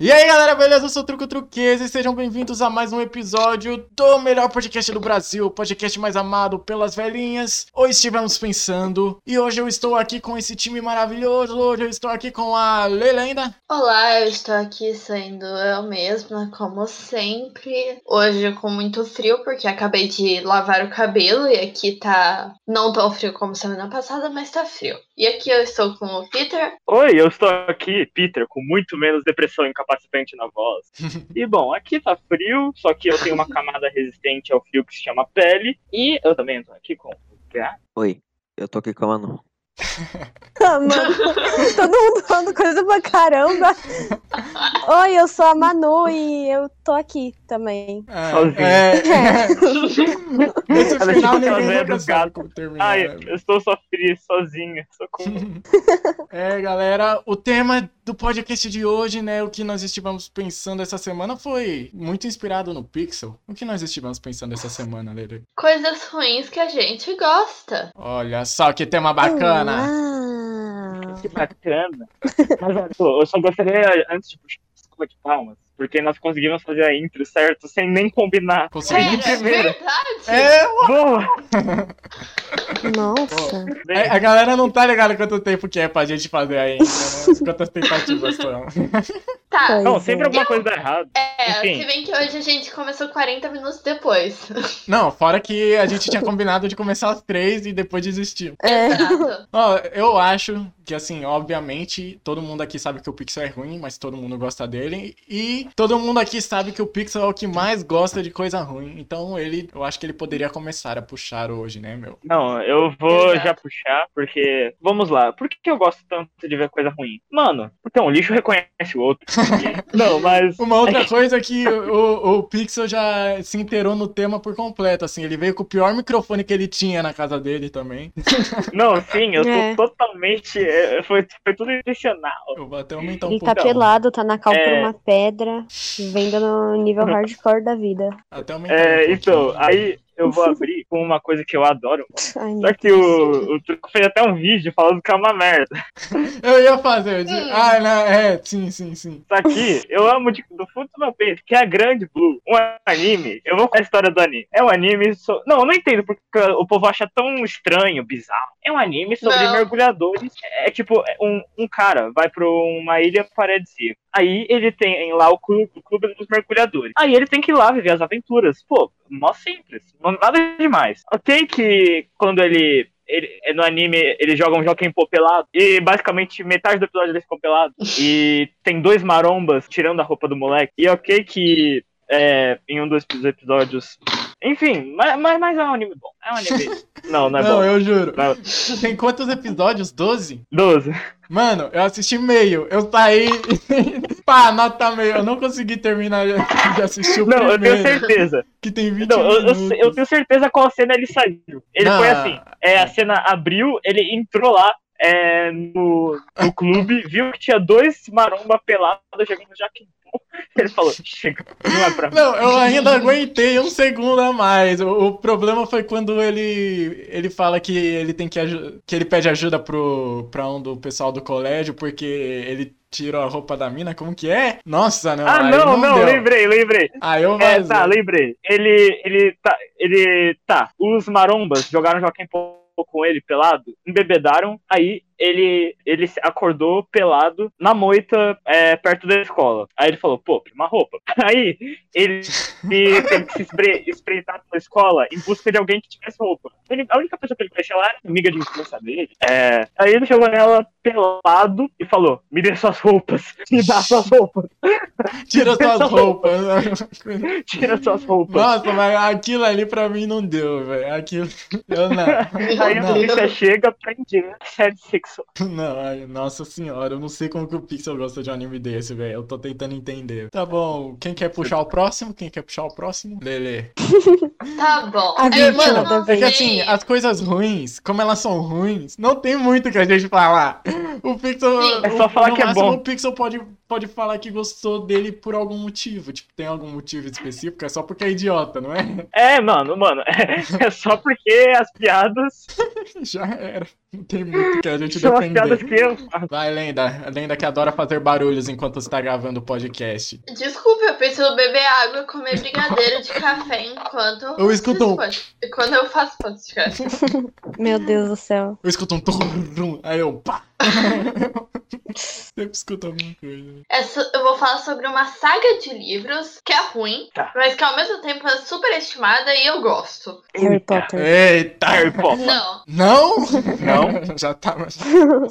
E aí galera, beleza? Eu sou o Truco Truqueza e sejam bem-vindos a mais um episódio do melhor podcast do Brasil, podcast mais amado pelas velhinhas. Hoje estivemos pensando e hoje eu estou aqui com esse time maravilhoso. Hoje eu estou aqui com a Lelenda. Olá, eu estou aqui sendo eu mesma, como sempre. Hoje com muito frio, porque acabei de lavar o cabelo e aqui tá não tão frio como semana passada, mas tá frio. E aqui eu estou com o Peter. Oi, eu estou aqui, Peter, com muito menos depressão incapacitante na voz. e bom, aqui tá frio, só que eu tenho uma camada resistente ao frio que se chama pele. E eu também estou aqui com o Gá. Oi, eu tô aqui com a Manu. Ah, mano, todo mundo falando coisa pra caramba. Oi, eu sou a Manu e eu tô aqui também. É, Sozinho. é, é. Esse Ela final tipo ninguém aquela velha nunca do sabe gato. como terminar. Ai, né, eu estou só frio, sozinha. Socorro. É, galera, o tema do podcast de hoje, né, o que nós estivemos pensando essa semana foi muito inspirado no Pixel. O que nós estivemos pensando essa semana, Lele? Coisas ruins que a gente gosta. Olha só que tema bacana. Que bacana. Mas olha, eu só gostaria, antes de puxar desculpa de palmas, porque nós conseguimos fazer a intro certo, sem nem combinar. Consegui. De primeira. verdade? É, Boa! nossa. É, a galera não tá ligada quanto tempo que é pra gente fazer aí, né? Quantas tentativas são. Tá. Não, sempre é. alguma coisa dá errado. É, Enfim. se bem que hoje a gente começou 40 minutos depois. Não, fora que a gente tinha combinado de começar às três e depois desistiu. É. Exato. Ó, eu acho que, assim, obviamente, todo mundo aqui sabe que o Pixel é ruim, mas todo mundo gosta dele. E todo mundo aqui sabe que o Pixel é o que mais gosta de coisa ruim. Então, ele, eu acho que ele poderia começar a puxar hoje, né, meu? Não, eu vou Exato. já puxar, porque. Vamos lá. Por que que eu gosto tanto de ver coisa ruim? Mano, porque um lixo reconhece o outro. não, mas. Uma outra coisa é que o, o Pixel já se inteirou no tema por completo, assim. Ele veio com o pior microfone que ele tinha na casa dele também. Não, sim, eu tô É. totalmente. é, Foi, foi tudo intencional. Eu vou até aumentar um Ele pouco. tá pelado, tá na cal por É. uma pedra, vendo no nível hardcore da vida. Até É, então, aí eu vou abrir com uma coisa que eu adoro. Ai, Só que o, o Truco fez até um vídeo falando que é uma merda. Eu ia fazer. Eu disse, Hum. Ah, não, é, sim, sim, sim. Só que eu amo de- do fundo do meu peito, que é a Grande Blue, um anime. Eu vou contar a história do anime. É um anime. So... Não, eu não entendo porque o povo acha tão estranho, bizarro. É um anime sobre Não. mergulhadores. É tipo, é um, um cara vai pra uma ilha paradisíaca. Aí ele tem lá o clube, o clube dos mergulhadores. Aí ele tem que ir lá viver as aventuras. Pô, mó simples. Nada demais. Ok que quando ele ele, no anime, ele joga um Joaquim Pô pelado. E basicamente metade do episódio ele ficou pelado. E tem dois marombas tirando a roupa do moleque. E ok que é, em um dos episódios. Enfim, mas, mas, mas é um anime bom. É um anime. Não, não é Não, bom. eu juro. Não, Tem quantos episódios? 12? 12. Mano, eu assisti meio. Eu saí. Pá, nota meio. Eu não consegui terminar de assistir o Não, eu tenho primeiro. certeza. Que tem 20 Não, eu, eu, eu tenho certeza qual cena ele saiu. Ele Não. foi assim: é, a cena abriu, ele entrou lá. é, no, no clube, viu que tinha dois maromba pelados jogando Pô. Ele falou: chega, não é pra mim. Não, eu ainda aguentei um segundo a mais. O, o problema foi quando ele ele fala que ele tem que que ele pede ajuda pro para um do pessoal do colégio porque ele tirou a roupa da mina, como que é? Nossa, não. Ah, não, não, deu. lembrei, lembrei. Aí eu É, vazei. tá, lembrei. Ele, ele, tá, ele, tá. Os marombas jogaram Joaquim Pô com ele pelado, embebedaram, aí ele, ele acordou pelado na moita é, perto da escola. Aí ele falou, pô, uma roupa. Aí ele, ele teve que se espre- espreitar pela escola em busca de alguém que tivesse roupa. Ele- a única pessoa que ele conhecia lá era amiga de infância dele. É, aí ele chegou nela pelado e falou, me dê suas roupas, me dá suas roupas, Tira suas roupas. tira suas roupas. Nossa, mas aquilo ali pra mim não deu, velho. Aquilo. Eu não. Aí a polícia chega, prende sede sexual. Não, ai, nossa senhora, eu não sei como que o Pixel gosta de um anime desse, velho. Eu tô tentando entender. Tá bom, quem quer puxar o próximo? Quem quer puxar o próximo? Lele. Tá bom. A É, mano, não É que assim, as coisas ruins, como elas são ruins, não tem muito que a gente falar. O Pixel. Sim. É só o- falar no que é máximo, bom. O Pixel pode pode falar que gostou dele por algum motivo. Tipo, tem algum motivo específico? É só porque é idiota, não é? É, mano, mano. É, é só porque as piadas Já era. Não tem muito que a gente são as piadas defender. que eu faço. Vai, Lenda. A Lenda que adora fazer barulhos enquanto você tá gravando o podcast. Desculpa, eu preciso beber água e comer brigadeiro de café enquanto Eu escuto um. Quando eu faço podcast. Meu Deus do céu. Eu escuto um turrum, aí eu pá. Sempre escuto alguma coisa. Essa, eu vou falar sobre uma saga de livros que é ruim, Tá. mas que ao mesmo tempo é super estimada e eu gosto. Harry Potter. Eita! Harry Potter. Não, Não? Não? Já tava.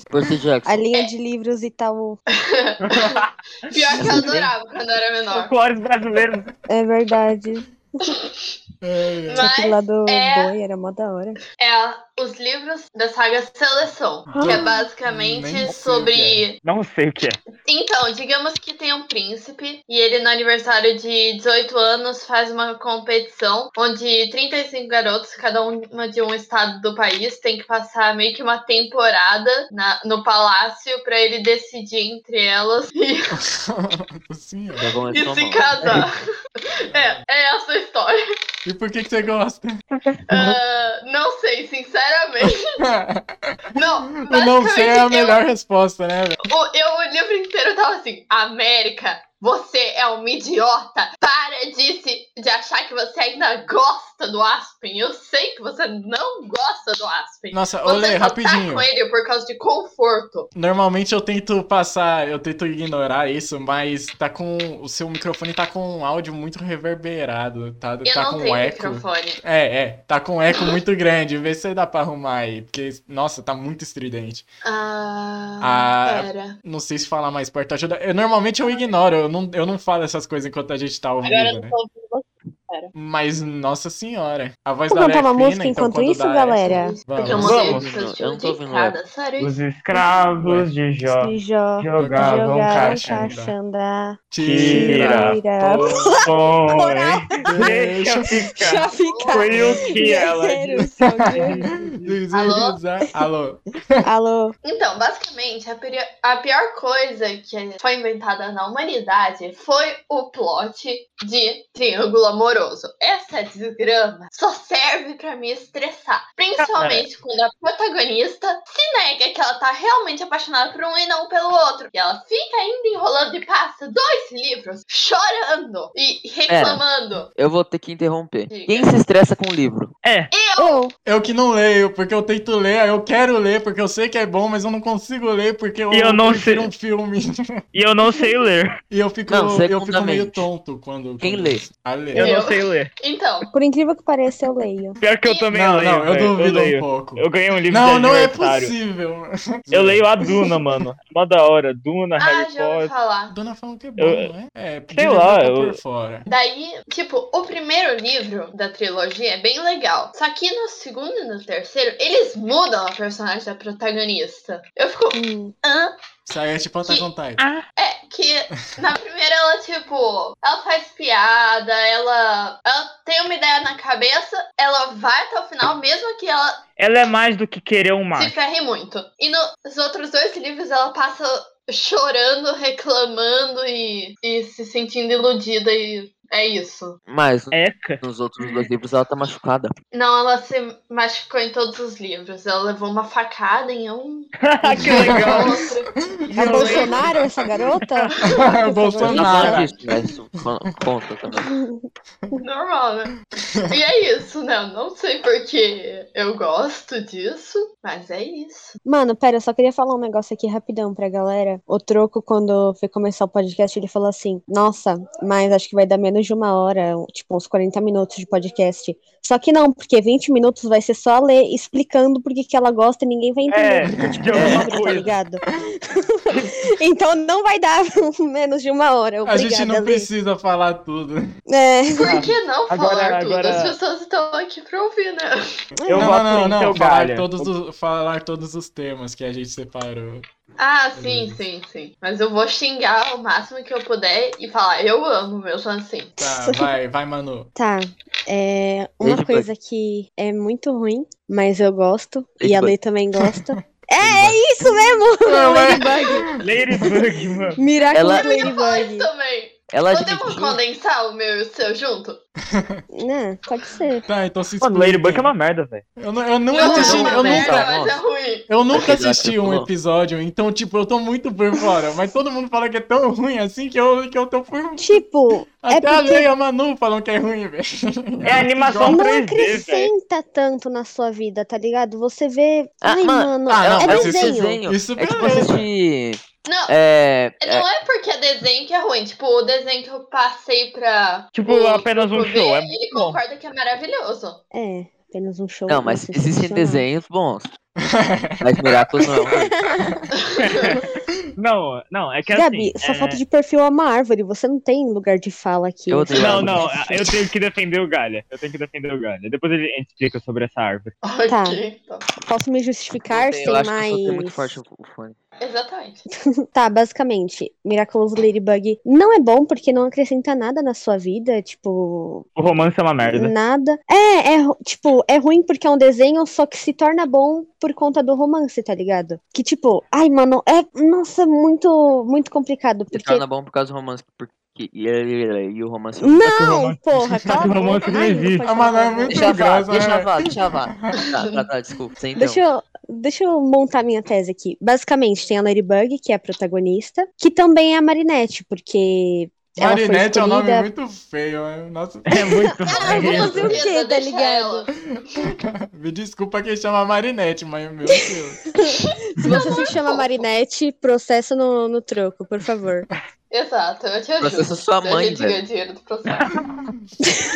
Percy Jackson. A linha de livros Itaú. pior que eu adorava quando eu era menor. Folclores brasileiros. É verdade. É, é. Tinha aquele lá do é- boi, era mó da hora. É os livros da saga Seleção, que é Nem basicamente que sobre Não sei o que é. Então, digamos que tem um príncipe e ele no aniversário de 18 anos faz uma competição onde 35 garotos, cada uma de um estado do país, tem que passar meio que uma temporada na- no palácio pra ele decidir entre elas e, Assim, ó. Já e se casar. É, é essa a história. E por que, que você gosta? Ah, não sei, sinceramente. Não, Eu não sei é a basicamente, eu- melhor resposta, né? velho? O, eu, o livro inteiro tava assim, América, você é uma idiota. Para de, se, de achar que você ainda gosta do Aspen. Eu sei que você não gosta do Aspen. Nossa, Você olê, só rapidinho. tá com ele por causa de conforto. Normalmente eu tento passar, eu tento ignorar isso, mas tá com. O seu microfone tá com um áudio muito reverberado, tá, Eu tá não com tenho eco. microfone. É, é, tá com um eco muito grande. Vê se dá pra arrumar aí, porque, nossa, tá muito estridente. Ah, Ah, pera. Não sei se falar mais perto ajuda. Eu, normalmente eu ignoro, eu não, eu não falo essas coisas enquanto a gente tá vivo, Agora eu né? tô ouvindo você. Mas, nossa senhora, a voz Vamos da cantar Aura é uma fina, música então enquanto isso, dá galera? Porque eu Vamos. mudei Vamos. Eu não tô ouvindo sério. Os escravos de Jó De Jó. jogavam Jogaram caixa. caixanda. Tira, Tira. põe, Deixa deixa ficar. Já ficar. Foi o que ela disse. Alô? Alô? Alô? Então, basicamente, a, peri- a pior coisa que foi inventada na humanidade foi o plot de triângulo amoroso. Essa desgrama só serve pra me estressar. Principalmente quando a protagonista se nega que ela tá realmente apaixonada por um e não pelo outro. E ela fica ainda enrolando e passa dois livros chorando e reclamando. Eu vou ter que interromper. Diga. Quem se estressa com o livro? É, Eu. Eu que não leio, porque eu tento ler, eu quero ler, porque eu sei que é bom, mas eu não consigo ler, porque eu, E eu não sei- um filme. e eu não sei ler. e eu fico, Não, eu fico meio tonto quando. Quem lê? A ler. Eu Eu- não sei ler. Então, Por incrível que pareça, eu leio. Pior que eu também Não, leio. não, eu velho. duvido leio. um pouco. Eu ganhei um livro Não, de não é possível. Eu leio a Duna, mano. Mó da hora. Duna, ah, Harry já ouvi Potter. falar. Dona falando que é bom, Eu- não é? É, porque sei lá, eu- por fora. Daí, tipo, o primeiro livro da trilogia é bem legal. Só que no segundo e no terceiro, eles mudam a personagem da protagonista. Eu fico, Hum. hã? Aí é tipo Attack on Titan. É, que na primeira ela, tipo, ela faz piada, ela, ela tem uma ideia na cabeça, ela vai até o final, mesmo que ela Ela é mais do que querer um se macho. ferre muito. E nos outros dois livros ela passa chorando, reclamando e, e se sentindo iludida e é isso. Mas Eca. nos outros dois livros ela tá machucada. Não, ela se machucou em todos os livros. Ela levou uma facada em um. que legal. É Bolsonaro essa garota? Bolsonaro. Fala disso, mas isso con- conta também. Normal, né? E é isso, né? Eu não sei porque eu gosto disso, mas é isso. Mano, pera, eu só queria falar um negócio aqui rapidão pra galera. O Troco, quando foi começar o podcast, ele falou assim: Nossa, mas acho que vai dar menos de uma hora, tipo uns 40 minutos de podcast. Só que não, porque 20 minutos vai ser só ler explicando por que que ela gosta e ninguém vai entender. É, porque, tipo, de é tá ligado? então não vai dar menos de uma hora. A gente não Lê. precisa falar tudo. É. Por que não Agora- falar tudo? agora- As pessoas estão aqui pra ouvir, né? Eu não, não, não, não. Falar todos, os, falar todos os temas que a gente separou. Ah, sim, sim, sim. Mas eu vou xingar o máximo que eu puder e falar, eu amo mesmo assim. Tá, vai, vai, Manu. Tá. É, uma Beijo, coisa que é muito ruim, mas eu gosto, e Beijo, a. Lê também gosta, É, é isso mesmo! Não, Ladybug. Ladybug, mano. Miraculous Ela- Ladybug. também. Ela Podemos admitiu. condensar o meu e o seu junto? Né, pode ser. Tá, então se Mano. Ladybug é uma merda, velho. Eu, nu- eu nunca Não, assisti, é eu merda, nunca, é eu nunca assisti um episódio, então, tipo, eu tô muito por fora. Mas todo mundo fala que é tão ruim assim que eu, que eu tô por. Tipo, é Até a porque Leia e a Manu falam que é ruim, velho. É animação não 3D, velho. acrescenta tanto na sua vida, tá ligado? Você vê. Ah, Ai, mano, mano, ah, não, é mas esse desenho. Isso É tipo beleza. assistir. Não, É. é- não é porque é desenho que é ruim. Tipo, o desenho que eu passei pra. Tipo, apenas um pro show, ver, é Ele bom. concorda que é maravilhoso. É, apenas um show. Não, mas existem desenhos bons. Mas Miraculous não é. Não, não, é que Gabi, assim. sua é- foto de perfil é uma árvore, você não tem lugar de fala aqui. Eu odeio Não, não, eu tenho que defender o Galha. Eu tenho que defender o Galha. Depois a gente explica sobre essa árvore. Tá. então. Posso me justificar Eu sem acho que eu mais. muito forte o fone. Exatamente. Tá, basicamente, Miraculous Ladybug não é bom porque não acrescenta nada na sua vida, tipo, O romance é uma merda. nada. É, é, tipo, é ruim porque é um desenho, só que se torna bom por conta do romance, tá ligado? Que tipo, ai, mano, é, nossa, muito, muito complicado, Se porque torna bom por causa do romance. Porque... E, e- e o romance. que o Não, romance- porra, cala a o romance não existe. Ah, mas não é muito Deixa vá, graça, deixa né? vá, deixa vá. Tá, tá, tá, desculpa. Sem então. Deixa eu, deixa eu montar minha tese aqui. Basicamente, tem a Ladybug, que é a protagonista, que também é a Marinette, porque ela foi Marinette é um nome escolhida- muito feio, né? Nossa, É muito Ah, eu vou feio. fazer o quê, tá deixa ligado? me desculpa quem chama Marinette, mas meu Deus. Se você se chama Marinette, processa no, no troco, por favor. Exato, eu te ajudo. Processa sua A mãe, gente ganha velho. dinheiro do processo.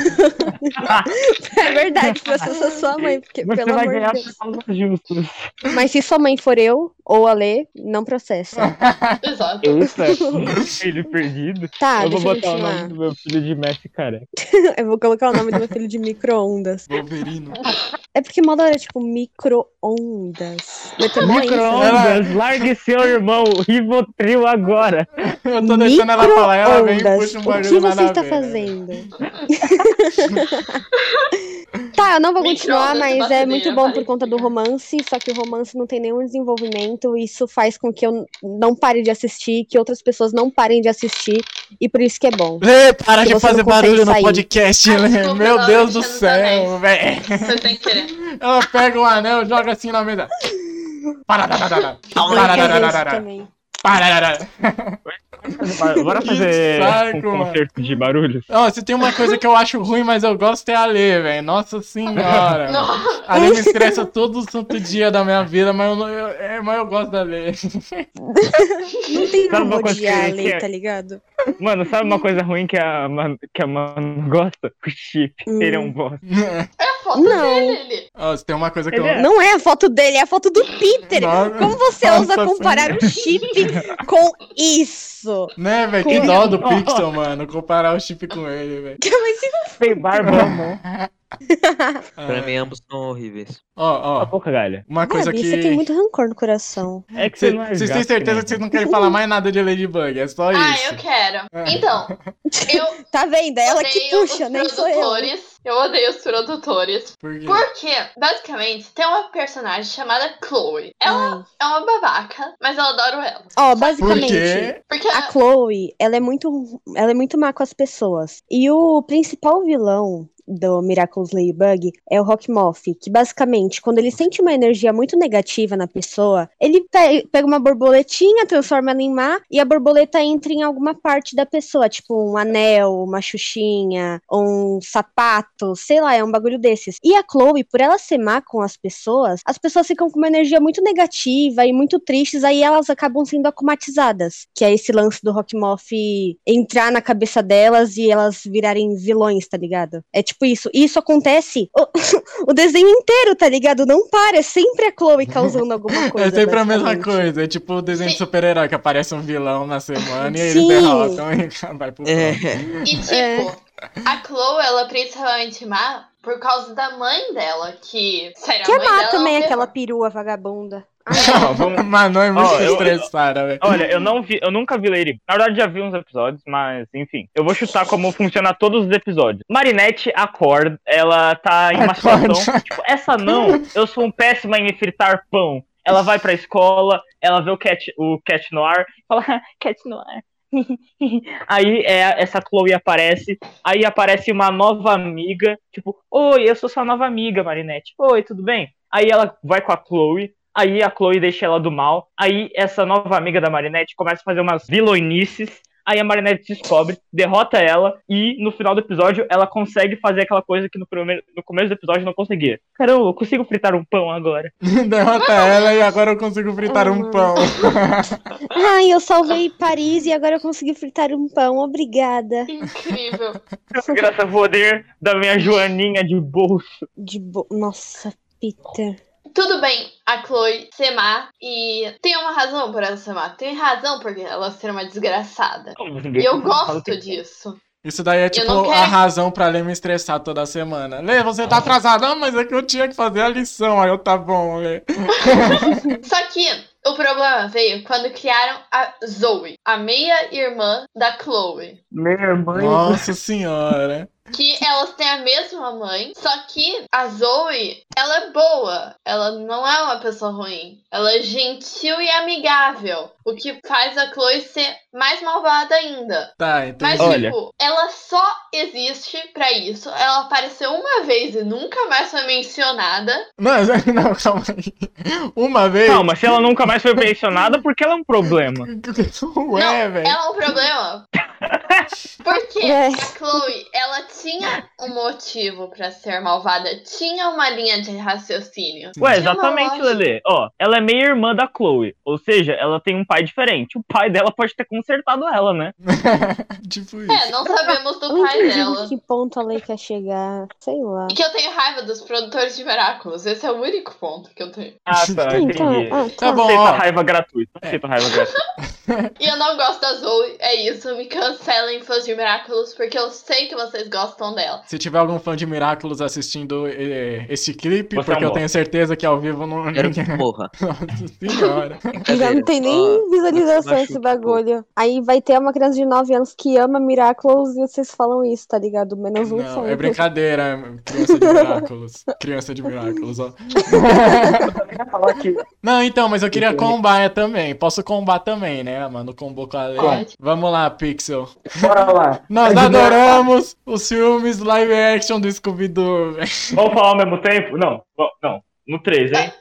É verdade, processa sua mãe, porque, Você pelo vai amor ganhar de Deus. Mas se sua mãe for eu, ou a Lê, não processa. Exato. Eita, filho perdido. Tá, eu vou deixa eu botar o nome continuar. do meu filho de Messi, cara. Eu vou colocar o nome do meu filho de micro-ondas. Wolverino. É porque moda hora, tipo, micro-ondas. Vai ter mó ênfase. Micro-ondas, largue seu irmão, Rivotril agora. Eu tô deixando ela falar, ela vem e puxa um O que você está ver, né? fazendo? tá, eu não vou continuar, mas é muito bom por conta do é. romance, só que o romance não tem nenhum desenvolvimento, isso faz com que eu não pare de assistir, que outras pessoas não parem de assistir, e por isso que é bom. Lê, para de fazer barulho no sair. podcast, Ah, Lê. desculpa, Meu eu Deus do céu, velho. Você sem querer. Ela pega o anel, joga assim na mesa. Para, para, para, para, quero para, isso para, também. para. Bora fazer saco, um mano. concerto de barulhos. Ó, se tem uma coisa que eu acho ruim, mas eu gosto é a Lê, velho. Nossa senhora. Não. A Lê me estressa todo santo dia da minha vida, mas eu, não- eu- é, mas eu gosto da Lê. Não tem Sabe como odiar a que- Lê, é- tá ligado? Mano, sabe uma coisa ruim que a que a Man gosta? O chip. Hum. Ele é um bosta. É foto Não. dele, se tem uma coisa que Ele eu. é- Não é a foto dele, é a foto do Peter. Nossa, Como você ousa comparar o chip com isso? Né, velho? Que dó do Pixel, mano. Comparar o chip com ele, velho. Mas se Tem barba, mano. Pra mim, ambos são horríveis. Ó, ó. boca, galha. Uma coisa Gabi, você tem que. muito rancor no coração. É que você Cê- não é Vocês têm gato, certeza né? que vocês não querem falar mais nada de Ladybug, é só Ah, isso. eu quero. É. Então, eu Tá vendo? É ela que odeio puxa, os nem sou eu. produtores. Eu odeio os produtores. Por quê? Porque, basicamente, tem uma personagem chamada Chloe. Ela Ai. é uma babaca, mas eu adoro ela. Ó, Por basicamente, quê? Porque a Chloe, ela é muito, ela é muito má com as pessoas. E o principal vilão do Miraculous Ladybug é o Rockmoth, que basicamente, quando ele sente uma energia muito negativa na pessoa, ele pe- pega uma borboletinha, transforma ela em má, e a borboleta entra em alguma parte da pessoa, tipo um anel, uma xuxinha, um sapato, sei lá, é um bagulho desses. E a Chloe, por ela ser má com as pessoas, as pessoas ficam com uma energia muito negativa e muito tristes, aí elas acabam sendo acumatizadas, que é esse lance do Rockmoth entrar na cabeça delas e elas virarem vilões, tá ligado? É tipo isso. E isso acontece o, o desenho inteiro, tá ligado? Não para, é sempre a Chloe causando alguma coisa. É sempre a mesma coisa. É tipo o desenho de Sim. super-herói que aparece um vilão na semana e eles Sim. derrotam e vai pro É. E tipo, É. a Chloe, ela é principalmente má por causa da mãe dela, que. Sério, Que a é mãe má dela também é um aquela perua vagabunda. Vamos- Mano, é muito estressada, velho. Olha, eu não vi, eu nunca vi Lady. Na verdade, já vi uns episódios, mas enfim. Eu vou chutar como funciona todos os episódios. Marinette acorda, ela tá em uma Acorda. situação. Tipo, essa não, eu sou um péssima em fritar pão. ela vai pra escola, ela vê o Cat, o Cat Noir, fala, "Ah, Cat Noir. aí é, essa Chloe aparece, aí aparece uma nova amiga, tipo, oi, eu sou sua nova amiga, Marinette. Oi, tudo bem? Aí ela vai com a Chloe, aí a Chloe deixa ela do mal, aí essa nova amiga da Marinette começa a fazer umas vilonices, aí a Marinette descobre, derrota ela, e no final do episódio ela consegue fazer aquela coisa que no, primeiro, no começo do episódio não conseguia. Caramba, eu consigo fritar um pão agora. Derrota ela e agora eu consigo fritar um pão. Ai, eu salvei Paris e agora eu consegui fritar um pão. Obrigada. Incrível. Graças ao poder da minha Joaninha de bolso. De bo... Nossa, Peter. Tudo bem, a Chloe ser má e tem uma razão por ela ser má. Tem razão por ela ser uma desgraçada. E eu gosto disso. Isso daí é tipo a razão pra Lê me estressar toda semana. Lê, você tá atrasado. Ah, mas é que eu tinha que fazer a lição. Aí eu, tá bom, Lê. Só que o problema veio quando criaram a Zoe, a meia-irmã da Chloe. Minha mãe. Nossa senhora. Que elas têm a mesma mãe, só que a Zoe, ela é boa. Ela não é uma pessoa ruim. Ela é gentil e amigável. O que faz a Chloe ser mais malvada ainda. Tá, entendi. Mas, Olha. tipo, ela só existe pra isso. Ela apareceu uma vez e nunca mais foi mencionada. Não, não, calma aí. Uma vez. Calma, se ela nunca mais foi mencionada, porque ela é um problema. Ué, velho. Ela é um problema. Porque É. a Chloe, ela tinha um motivo pra ser malvada. Tinha uma linha de raciocínio. Ué, exatamente. Lele. Ó, ela é meia irmã da Chloe. Ou seja, ela tem um pai diferente. O pai dela pode ter consertado ela, né? tipo isso. É, não sabemos do pai dela. em que ponto a lei quer chegar. Sei lá. E que eu tenho raiva dos produtores de Miraculous. Esse é o único ponto que eu tenho. Ah, tá, Então, entendi. ah, Tá bom, Aceita raiva gratuita. Aceita raiva gratuita. E eu não gosto da Zoe, é isso. Me cancelem, fãs de Miraculous, porque eu sei que vocês gostam dela. Se tiver algum fã de Miraculous assistindo eh, esse clipe, Você é porque um eu tenho certeza que ao vivo não. Quero que morra. Nossa senhora. Já não tem nem visualização esse bagulho. Aí vai ter uma criança de 9 anos que ama Miraculous e vocês falam isso, tá ligado? Menos um Não, fã. é brincadeira, criança de Miraculous. Criança de Miraculous, ó. Não, então, mas eu queria combar também. Posso combar também, né, mano? Combo com a lei. Pode. Vamos lá, Pixel. Bora lá. Nós adoramos os filmes live action do Scooby-Doo. Vamos falar ao mesmo tempo? Não, não. No 3, hein?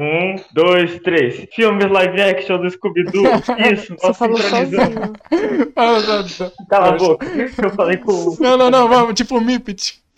Um, dois, três. Filmes live action do Scooby-Doo. Isso, Você nós falou sincronizamos. sozinho. Cala a boca. Eu falei com. Não, não, não, vamos, tipo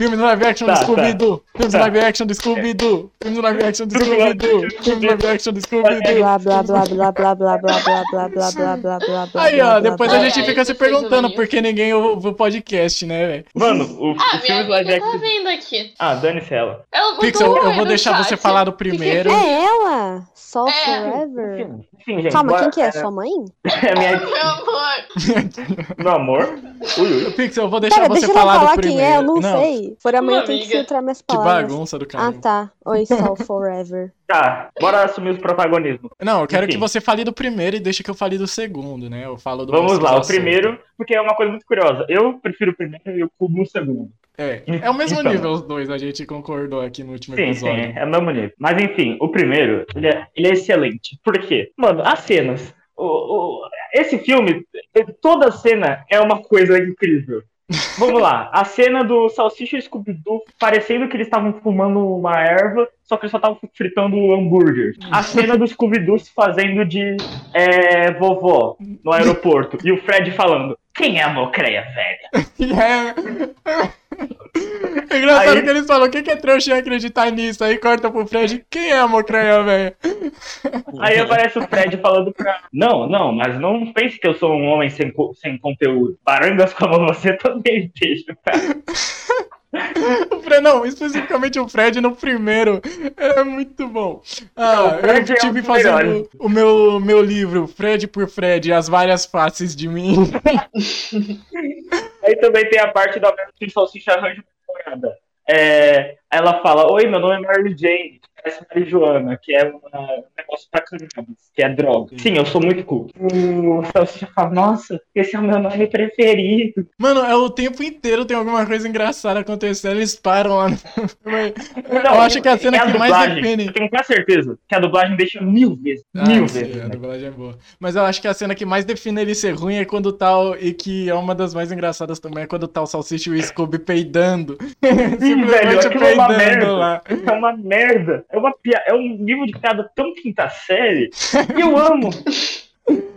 Mipit. Filmes live action do Tá, tá. Scooby-Doo. Filmes Tá. live action do Scooby-Doo. Filmes live action do Filmes live Scooby-Doo. action do live action do Scooby-Doo. Blá, blá, blá, blá, blá, blá, blá, blá, blá, blá, blá, blá, blá, blá. Aí, ó, depois a gente fica se perguntando um por que ninguém ouve o podcast, né, velho? Mano, o, Ah, minha filmes live amiga tá action. vendo aqui. Ah, dane-se ela. Pixel, um eu vou deixar você falar do primeiro. É ela? Sol É. Forever? Enfim, enfim, gente. Calma, bora- quem que é? Sua mãe? É minha. Meu amor. Meu amor. Ui, ui. Pixel, eu vou deixar Pera, você deixa eu falar, falar do quem primeiro. é, eu não, sei. Por amanhã eu tenho que filtrar minhas Que palavras. bagunça do Ah, cara. tá. Oi, Sol Forever. Tá, bora assumir o protagonismo. Não, eu quero Enfim. que você fale do primeiro e deixe que eu fale do segundo, né? Eu falo do Vamos lá, o assunto. primeiro, porque é uma coisa muito curiosa. Eu prefiro o primeiro e o Cubo o segundo. É, é o mesmo Então. nível os dois, a gente concordou aqui no último Sim, episódio. sim, é o mesmo nível. Mas enfim, o primeiro, ele é, ele é excelente. Por quê? Mano, as cenas. O, o- esse filme, toda cena é uma coisa incrível. Vamos lá, a cena do Salsicha e Scooby-Doo parecendo que eles estavam fumando uma erva, só que eles só estavam fritando hambúrguer. A cena do Scooby-Doo se fazendo de é, vovó no aeroporto. E o Fred falando, quem é a mocreia velha? é... É engraçado Aí- que eles falam, quem que é trouxa em acreditar nisso? Aí corta pro Fred, quem é a Mocreia, velho? Aí aparece o Fred falando pra. Não, não, mas não pense que eu sou um homem sem, co- sem conteúdo. Barangas como você também deixa, cara. O Fred, não, especificamente o Fred no primeiro. É muito bom. Ah, Não, o eu é tive dos fazendo o meu, meu livro, Fred por Fred, as várias faces de mim. Aí também tem a parte da Mary Salsicha arranja uma namorada. É, ela fala, oi, meu nome é Mary Jane. Parece marijuana, que é uma- um negócio pra cannabis, que é droga. Sim, eu sou muito culto. O Salsicha fala, nossa, esse é o meu nome preferido. Mano, é o tempo inteiro tem alguma coisa engraçada acontecendo, eles param lá. no- Não, Eu acho que a cena é que mais define. Eu tenho quase certeza que a dublagem deixa mil vezes, Ah, mil sim, vezes. a né? dublagem é boa. Mas eu acho que a cena que mais define ele ser ruim é quando tá. o- E que é uma das mais engraçadas também, é quando tá o Salsicha e o Scooby peidando. Simplesmente aquilo é uma merda. peidando lá. É uma merda. É, uma é um nível de piada tão quinta série. E eu amo.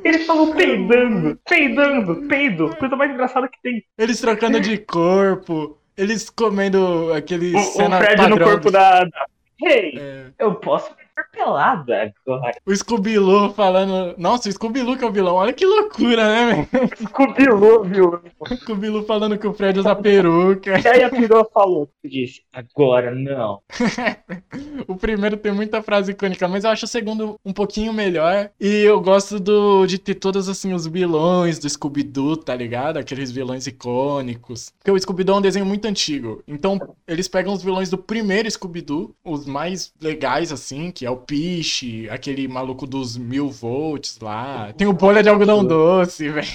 Eles falam peidando, peidando, peido. Coisa mais engraçada que tem. Eles trocando de corpo. Eles comendo aquele O, o cena Fred padrão no corpo da. da... Hey, É, eu posso me ver pelada agora. o Scooby-Loo falando. Nossa, o Scooby-Loo que é o vilão. Olha que loucura, né, velho? Scooby-Loo, viu? Scooby-Loo falando que o Fred usa peruca. E aí a perua falou, disse, agora não. O primeiro tem muita frase icônica, mas eu acho o segundo um pouquinho melhor. E eu gosto do, de ter todos assim os vilões do Scooby-Doo, tá ligado? Aqueles vilões icônicos. Porque o Scooby-Doo é um desenho muito antigo. Então, eles pegam os vilões do primeiro Scooby-Doo, os mais legais assim, que é o Piche, aquele maluco dos mil volts lá. Tem o bolha de algodão doce, velho.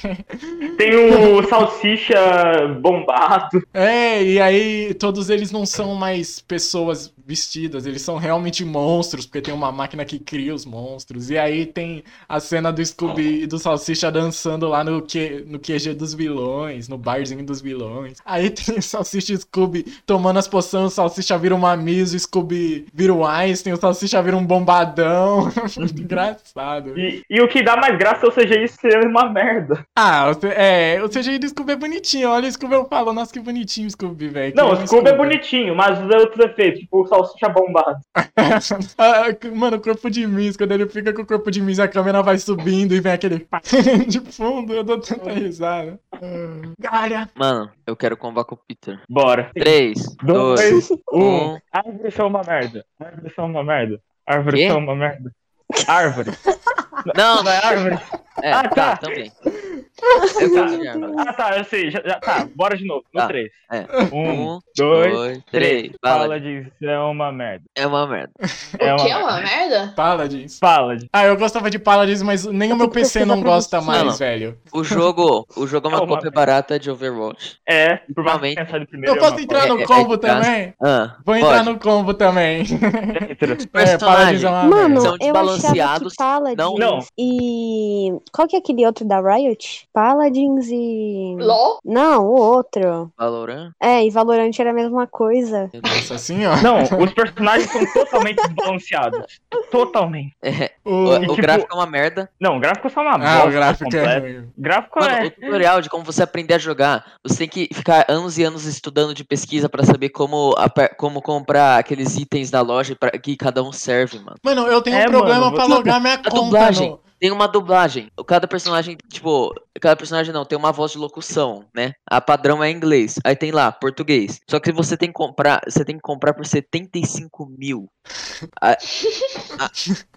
Tem o salsicha bombado. É, e aí todos eles não são mais pessoas vestidas, eles são realmente monstros, porque tem uma máquina que cria os monstros. E aí tem a cena do Scooby e do Salsicha dançando lá no, Q, no QG dos vilões, no barzinho dos vilões. Aí tem o Salsicha e Scooby tomando as poções, o Salsicha vira uma Miss, o Scooby vira o Einstein, o Salsicha vira um bombadão. Muito engraçado. E, e o que dá mais graça é o CGI ser uma merda. Ah, o é, o CGI do Scooby é bonitinho. Olha o Scooby, eu falo, nossa, que bonitinho o Scooby, velho. Não, o Scooby é bonitinho, mas os outros efeitos, tipo o salsicha bombado. Ah, Mano, o corpo de Miss, quando ele fica com o corpo de Miss, a câmera vai subindo e vem aquele pá de fundo, eu dou tanta risada. Galha! Mano, eu quero convocar o Peter. Bora. 3, 2, Dois, um. um. Árvores são uma merda. Árvores são uma merda. Árvores Quê? são uma merda. Árvore. Não, Não é árvore? é, Ah, tá, tá. também. Eu árvore. Ah, tá, eu sei. Já, já- tá, bora de novo. No Tá. 3. É. Um, Um, dois, dois, três. Disso, é uma merda. É uma merda. É o uma que é uma merda? Paladins. Fala de. Ah, eu gostava de Paladins, mas nem o meu PC não gosta mais, Não. velho. O jogo, o jogo é uma É uma cópia barata de Overwatch. É, primeiro. Eu é posso entrar é- no é- combo graça. também? Ah, Vou entrar no combo também. É, Paladins é uma Mano, merda. São eu desbalanceados. que Paladins Não. Não. e... Qual que é aquele outro da Riot? Paladins e... LOL? Não, o outro. Valorant? É, e Valorant era a mesma coisa. Nossa, assim, ó. Não, os personagens são totalmente desbalanceados. Totalmente. É, O... o, o tipo- gráfico é uma merda. Não, o gráfico é só uma Ah, bosta o gráfico é completa. ruim. O gráfico Mano, é. o tutorial de como você aprender a jogar, você tem que ficar anos e anos estudando de pesquisa pra saber como, como comprar aqueles itens da loja pra que cada um serve, mano. Mano, eu tenho É, um problema mano, pra logar minha A conta dublagem. no... Tem uma dublagem. Cada personagem, tipo, cada personagem não, tem uma voz de locução, né? A padrão é inglês. Aí tem lá, português. Só que você tem que comprar, você tem que comprar por 75 mil. A, a,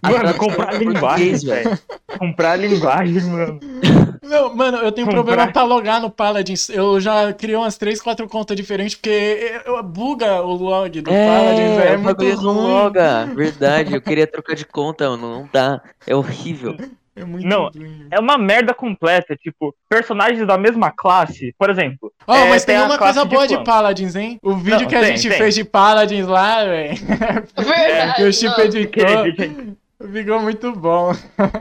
a Mano, tradução comprar pra a linguagem, velho. Comprar a linguagem, mano. Não, mano, eu tenho Comprar. problema pra logar no Paladins. Eu já criei umas 3, 4 contas diferentes, porque eu- buga o log do Paladins, É, é o muito ruim. loga. Verdade, eu queria trocar de conta, mano. Não dá. É horrível. É muito Não, ruim. É uma merda completa, tipo, personagens da mesma classe, por exemplo. Ó, é, mas tem, a uma coisa boa de, clã. Paladins, hein? O vídeo Não, que a tem, gente tem. fez de Paladins lá, velho. Verdade. que o Chip editou. Ficou muito bom.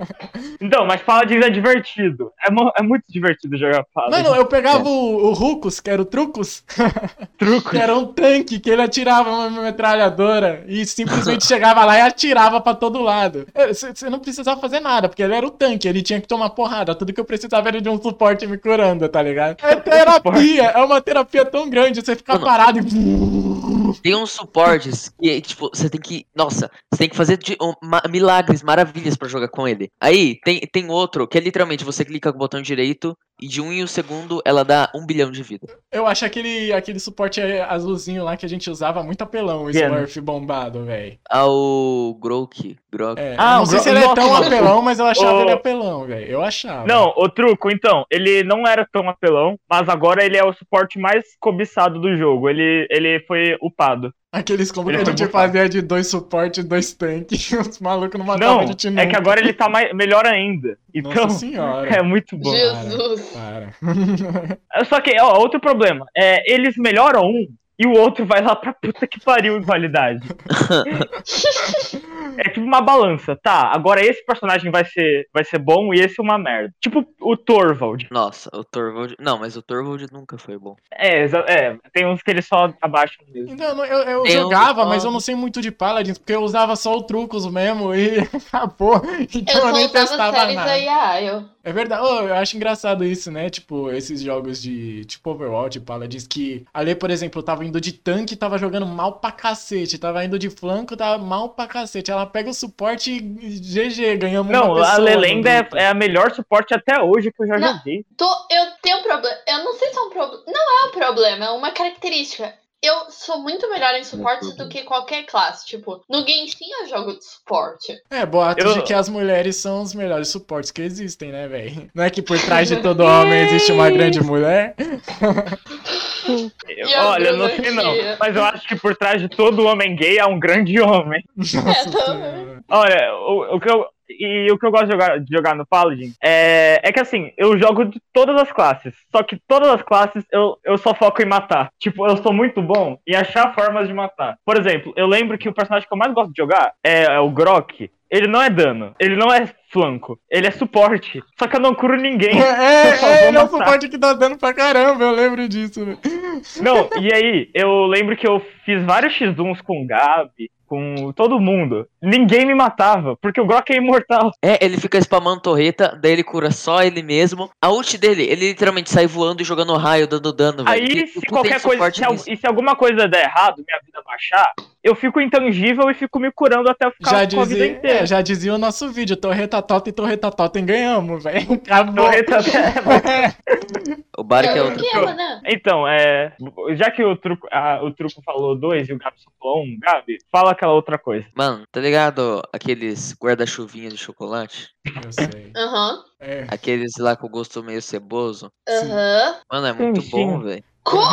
Então, mas Paladins é divertido. É, é muito divertido jogar Paladins. Mano, eu pegava o, o Rucus, que era o Trucus, truco. que era um tanque que ele atirava uma metralhadora e simplesmente chegava lá e atirava pra todo lado. Você não precisava fazer nada, porque ele era o tanque, ele tinha que tomar porrada. Tudo que eu precisava era de um suporte me curando, tá ligado? É terapia, é uma terapia tão grande, você ficar parado e. Tem uns suportes que, tipo, você tem que. Nossa, você tem que fazer de- um- ma- milagres, maravilhas pra jogar com ele. Aí, tem, tem outro que é literalmente você clica com o botão direito e de um em um segundo ela dá um bilhão de vida. Eu acho aquele, aquele suporte azulzinho lá que a gente usava muito apelão, o Yeah. Smurf bombado, velho. Ao Grok. Grok. É, Ah, não o sei Gro- se ele é tão apelão, mas eu achava O- ele apelão, velho. Eu achava. Não, o truco, então, ele não era tão apelão, mas agora ele é o suporte mais cobiçado do jogo. Ele, ele foi upado. Aqueles combos que a gente fazia de dois suportes e dois tanques. Os malucos não matavam Não, a gente nunca. é que agora ele tá mais, melhor ainda. Então, Nossa senhora. é muito bom. Jesus. Para. Só que, ó, outro problema. É, eles melhoram um e o outro vai lá pra puta que pariu em qualidade. é tipo uma balança. Tá, agora esse personagem vai ser, vai ser bom e esse é uma merda. Tipo o Torvald. Nossa, o Torvald. Não, mas o Torvald nunca foi bom. É, é, tem uns que eles só abaixam mesmo. Então, eu, eu Tem um jogava, que mas eu não sei muito de Paladins, porque eu usava só o trucos mesmo e acabou. Então Eu eu, nem testava nada. da Yael. É verdade, Ô, eu acho engraçado isso, né? Tipo, esses jogos de tipo Overwatch, Paladins, que ali, por exemplo, eu tava indo de tanque e tava jogando mal pra cacete. Tava indo de flanco, tava mal pra cacete. Ela pega o suporte e GG, ganhamos Não, uma pessoa a Lelenda é, é a melhor suporte até hoje que eu já Não. joguei. Tô, eu tenho um problema. Eu não sei se é um problema. Não é um problema, é uma característica. Eu sou muito melhor em suporte do que qualquer classe. Tipo, no Genshin eu jogo de suporte. É, boatos Eu- de que as mulheres são os melhores suportes que existem, né, velho? Não é que por trás de todo homem existe uma grande mulher? Eu- olha, não sei não. Mas eu acho que por trás de todo homem gay há um grande homem. Nossa É. Olha, o, o que eu. E o que eu gosto de jogar, de jogar no Paladin é, é que assim, eu jogo de todas as classes. Só que todas as classes eu, eu só foco em matar. Tipo, eu sou muito bom em achar formas de matar. Por exemplo, eu lembro que o personagem que eu mais gosto de jogar é, é o Grok. Ele não é dano, ele não é flanco, ele é suporte. Só que eu não curo ninguém. É, é, ele é o matar. suporte que tá dando pra caramba, eu lembro disso, velho. Não, e aí, eu lembro que eu fiz vários X1s com o Gabi, com todo mundo. Ninguém me matava, porque o Grok é imortal. É, ele fica spamando torreta, daí ele cura só ele mesmo. A ult dele, ele literalmente sai voando e jogando raio, dando dano, velho. Aí, Que- se que qualquer coisa, se, al- e se alguma coisa der errado, minha vida baixar, eu fico intangível e fico me curando até eu ficar Já com a vida dizia, inteira. é, já dizia o nosso vídeo, Torreta Totem e Torreta Totem ganhamos, velho. Acabou. O Barik é Eu- outro. que é, Manan? Então, é, já que o truco, a- o truco falou dois e o Gabi só falou um, Gabi, fala aquela outra coisa. Mano, tá ligado aqueles guarda-chuvinhas de chocolate? Eu sei. Aham. É. Aqueles lá com gosto meio ceboso? Aham. Mano, é Sim, muito sim. bom, velho. Como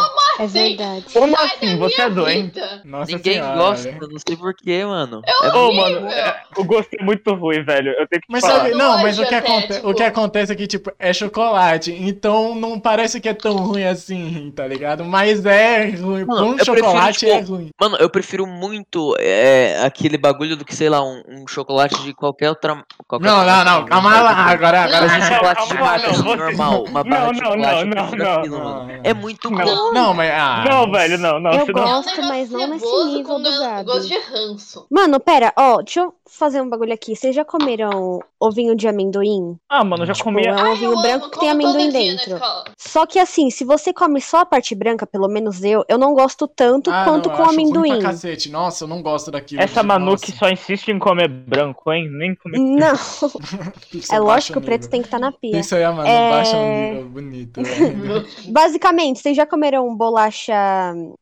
É assim? verdade. Como Sai assim? Você é doente? Nossa Ninguém senhora, gosta, velho. não sei porquê, mano. É É Ô, horrível. mano, é, o gosto é muito ruim, velho. Eu tenho que Mas falar. sabe, Não não, é mas o que, até, aconte- tipo- o que acontece é que, tipo, é chocolate, então não parece que é tão ruim assim, tá ligado? Mas é ruim, Mano, com eu prefiro, chocolate tipo, é ruim. Mano, eu prefiro muito é, aquele bagulho do que, sei lá, um, um chocolate de qualquer outra. Qualquer Não, outra não, não, calma lá, agora, agora Não, a gente... não, chocolate de não, normal, uma Não, barra de não, chocolate, não, não, não, mano. não. É muito Não. Não, mas... Ah, Não, velho, não, não. Eu você não- gosto. É um mas não nesse nível do Gabi. gosto de ranço. Mano, pera, ó, deixa eu fazer um bagulho aqui. Vocês já comeram ovinho de amendoim? Ah, mano, eu já Tipo, comia. é um Ai, ovinho eu branco amo, que tem amendoim dentro. Só que assim, se você come só a parte branca, pelo menos eu, eu não gosto tanto Ah, quanto não, com eu amendoim. pra cacete. Nossa, eu não gosto daquilo. Essa Manu que Nossa, só insiste em comer branco, hein? Nem comer. Não, é lógico que o preto tem que estar na pia. Isso aí, a Manu É- baixa um nível bonito, velho. Basicamente, vocês já comeram bolacha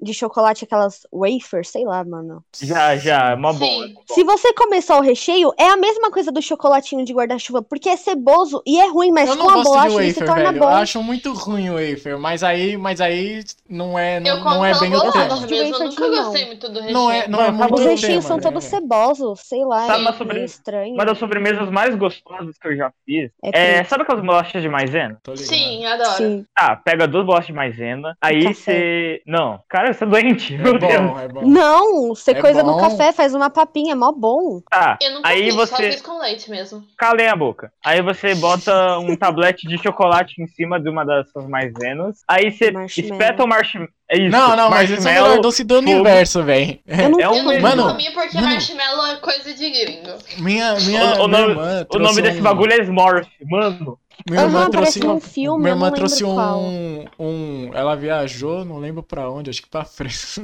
de chocolate, aquelas wafers? Sei lá, mano. Já, já, é bom. Sim. é. Se você comer só o recheio, é a mesma coisa do chocolatinho de guarda-chuva, porque é ceboso e é ruim, mas Eu com não a bolacha de ele se wafer, torna velho. bom. Eu acho muito ruim o wafer, mas aí, mas aí não é, Eu não, como não é bem o tema. mesmo, eu wafer nunca limão. gostei muito do recheio. Não é, não é muito Os recheios tema, são todos cebosos, sei lá, Sabe é uma sobre- meio estranho. Uma das sobremesas mais gostosas que eu já fiz É é. Sabe aquelas bolachas de maisena? Sim, adoro. Sim. Tá, pega duas bolachas de maisena, aí você. Não, cara, você é doente. Meu É Deus. bom, é bom. Não, você É coisa bom. no café, faz uma papinha, é mó bom. Tá, Eu nunca aí fiz, só você. fiz com leite mesmo. Calem a boca. Aí você bota um tablete de chocolate em cima de uma dessas maizenas. Aí você espeta o marshmallow. É isso. Não, não, mas esse é o marshmallow, melhor doce do fogo. universo, velho. Eu não É um Eu Mano, comi porque mano. marshmallow é coisa de gringo. Minha, minha, O- o minha nome- irmã O nome desse um- bagulho é Smorf, mano. Minha irmã Aham, trouxe parece um filme, Minha irmã trouxe um, um. Ela viajou, não lembro pra onde, acho que pra França.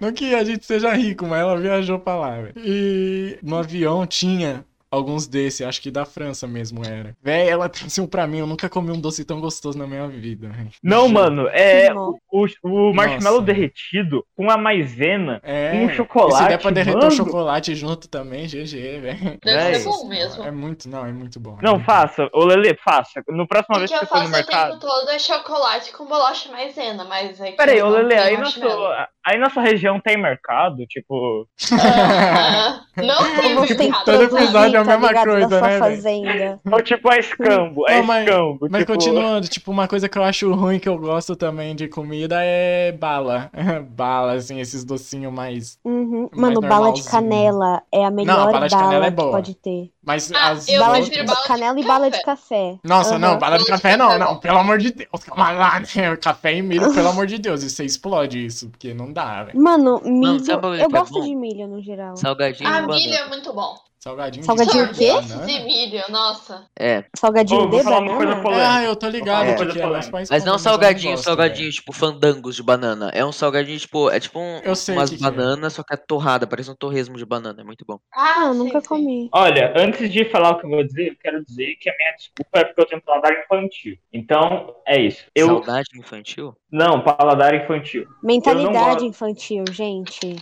Não que a gente seja rico, mas ela viajou pra lá. E no avião tinha alguns desses, acho que da França mesmo era. Véi, ela trouxe um pra mim, eu nunca comi um doce tão gostoso na minha vida. véi. Não, Juro. mano, é Não. o, o marshmallow Nossa. derretido com a maisena, É, um e chocolate. se der pra derreter o mano. chocolate junto também, GG, velho. Deve É ser bom mesmo. É muito, não, é muito bom. Não, faça. Ô, Lele, faça. No próxima O vez que eu você for no faço o tempo mercado. todo é chocolate com bolacha maisena, mas é que Peraí, ô não Lele, aí sua, aí na sua região tem mercado? Tipo. Aham. Não tem Você tem mercado. todo episódio é a tá mesma ligado? coisa, da sua né, fazenda. Ou tipo, é escambo. É Não, mas- escambo. Mas tipo... continuando, tipo, uma coisa que eu acho ruim que eu gosto também de comida é bala. bala, assim, esses docinhos mais. Uhum. Mais Mano, bala de canela é a melhor bala de canela é que boa. pode ter. Mas Ah, as eu bala de bala de canela e bala de café. Nossa, não, Aham. bala de Bala café não, não, é bom. pelo amor de Deus, calma lá, né? Café e milho, pelo amor de Deus, isso aí explode isso, porque não dá, velho. Mano, milho. eu é gosto bom? de milho no geral. Salgadinho Ah, milho é muito bom. Salgadinho, Salgadinho de o quê? Banana. de milho, nossa. É. Salgadinho vou de falar uma banana? coisa polêmica. Ah, eu tô ligado É. que, é, Mas não salgadinho, gosto, salgadinho, tipo fandangos de banana. É um salgadinho, tipo, é tipo um, umas que é. bananas, só que é torrada, parece um torresmo de banana, é muito bom. Ah, Ah, eu sim, nunca sim. comi. Olha, antes de falar o que eu vou dizer, eu quero dizer que a minha desculpa é porque eu tenho paladar infantil. Então, é isso. Eu. Saudade infantil? Não, paladar infantil. Mentalidade gosto. infantil, gente.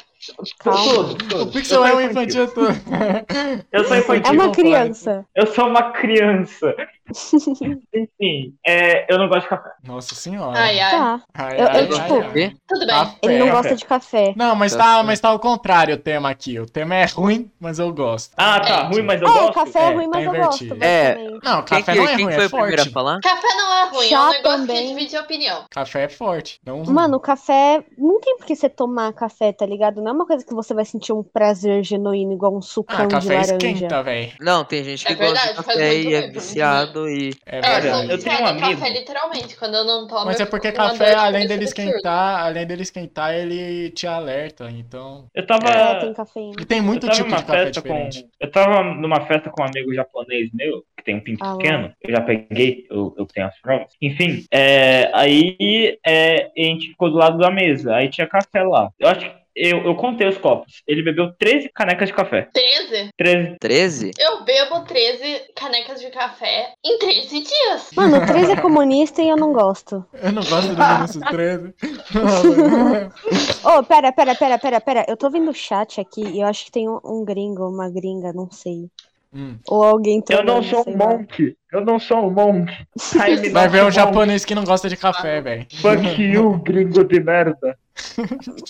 Calma. todos. O Pixel Eu é sou um infantil todo. Eu sou infantil. É uma criança. Eu sou uma criança. Enfim, é, eu não gosto de café. Nossa senhora. Ai, ai. Tá. Ai, Eu- eu, ai, tipo, ai? Tudo bem. Café. Ele não café. gosta de café. Não, mas tá, Café. mas tá ao contrário o tema aqui. O tema é ruim, mas eu gosto. Ah, tá. Ruim, mas eu É, gosto. café é É, ruim, tá mas eu invertido. gosto. É. Não, Quem, café que, não é quem ruim, foi é o primeiro a forte. falar? Café não é ruim, é Chá um negócio também. que divide opinião. Café é forte. Não ruim. Mano, café. Não tem por que você tomar café, tá ligado? Não é uma coisa que você vai sentir um prazer genuíno, igual um sucão ah, de café laranja. esquenta, velho. Não, tem gente que É gosta verdade, de café e é bem, viciado e. É É, Cara, eu verdade. sou eu tenho um amigo- café, literalmente. Quando eu não tomo. Mas é eu porque café, além dele esquentar, além dele esquentar, ele te alerta, então... Eu tava. É, tem cafeína. E tem Eu muito tava tipo numa de café festa com. diferente. Eu tava numa festa com um amigo japonês meu, que tem um pinto Ah, lá. pequeno. Eu já peguei, eu, eu tenho as provas. Enfim, é, aí é, a gente ficou do lado da mesa. Aí tinha café lá. Eu acho que. Eu, eu contei os copos. Ele bebeu 13 canecas de café. 13? 13. 13? Eu bebo 13 canecas de café em 13 dias. Mano, o 13 é comunista e eu não gosto. Eu não gosto do Vinícius 13. Ô, pera, pera, pera, pera, pera. Eu tô vendo o chat aqui e eu acho que tem um, um gringo, uma gringa, não sei. Hum. Ou alguém Eu não sou um monk. Eu não sou um monk. Vai ver um monk. japonês que não gosta de café, velho. Fuck you, gringo de merda.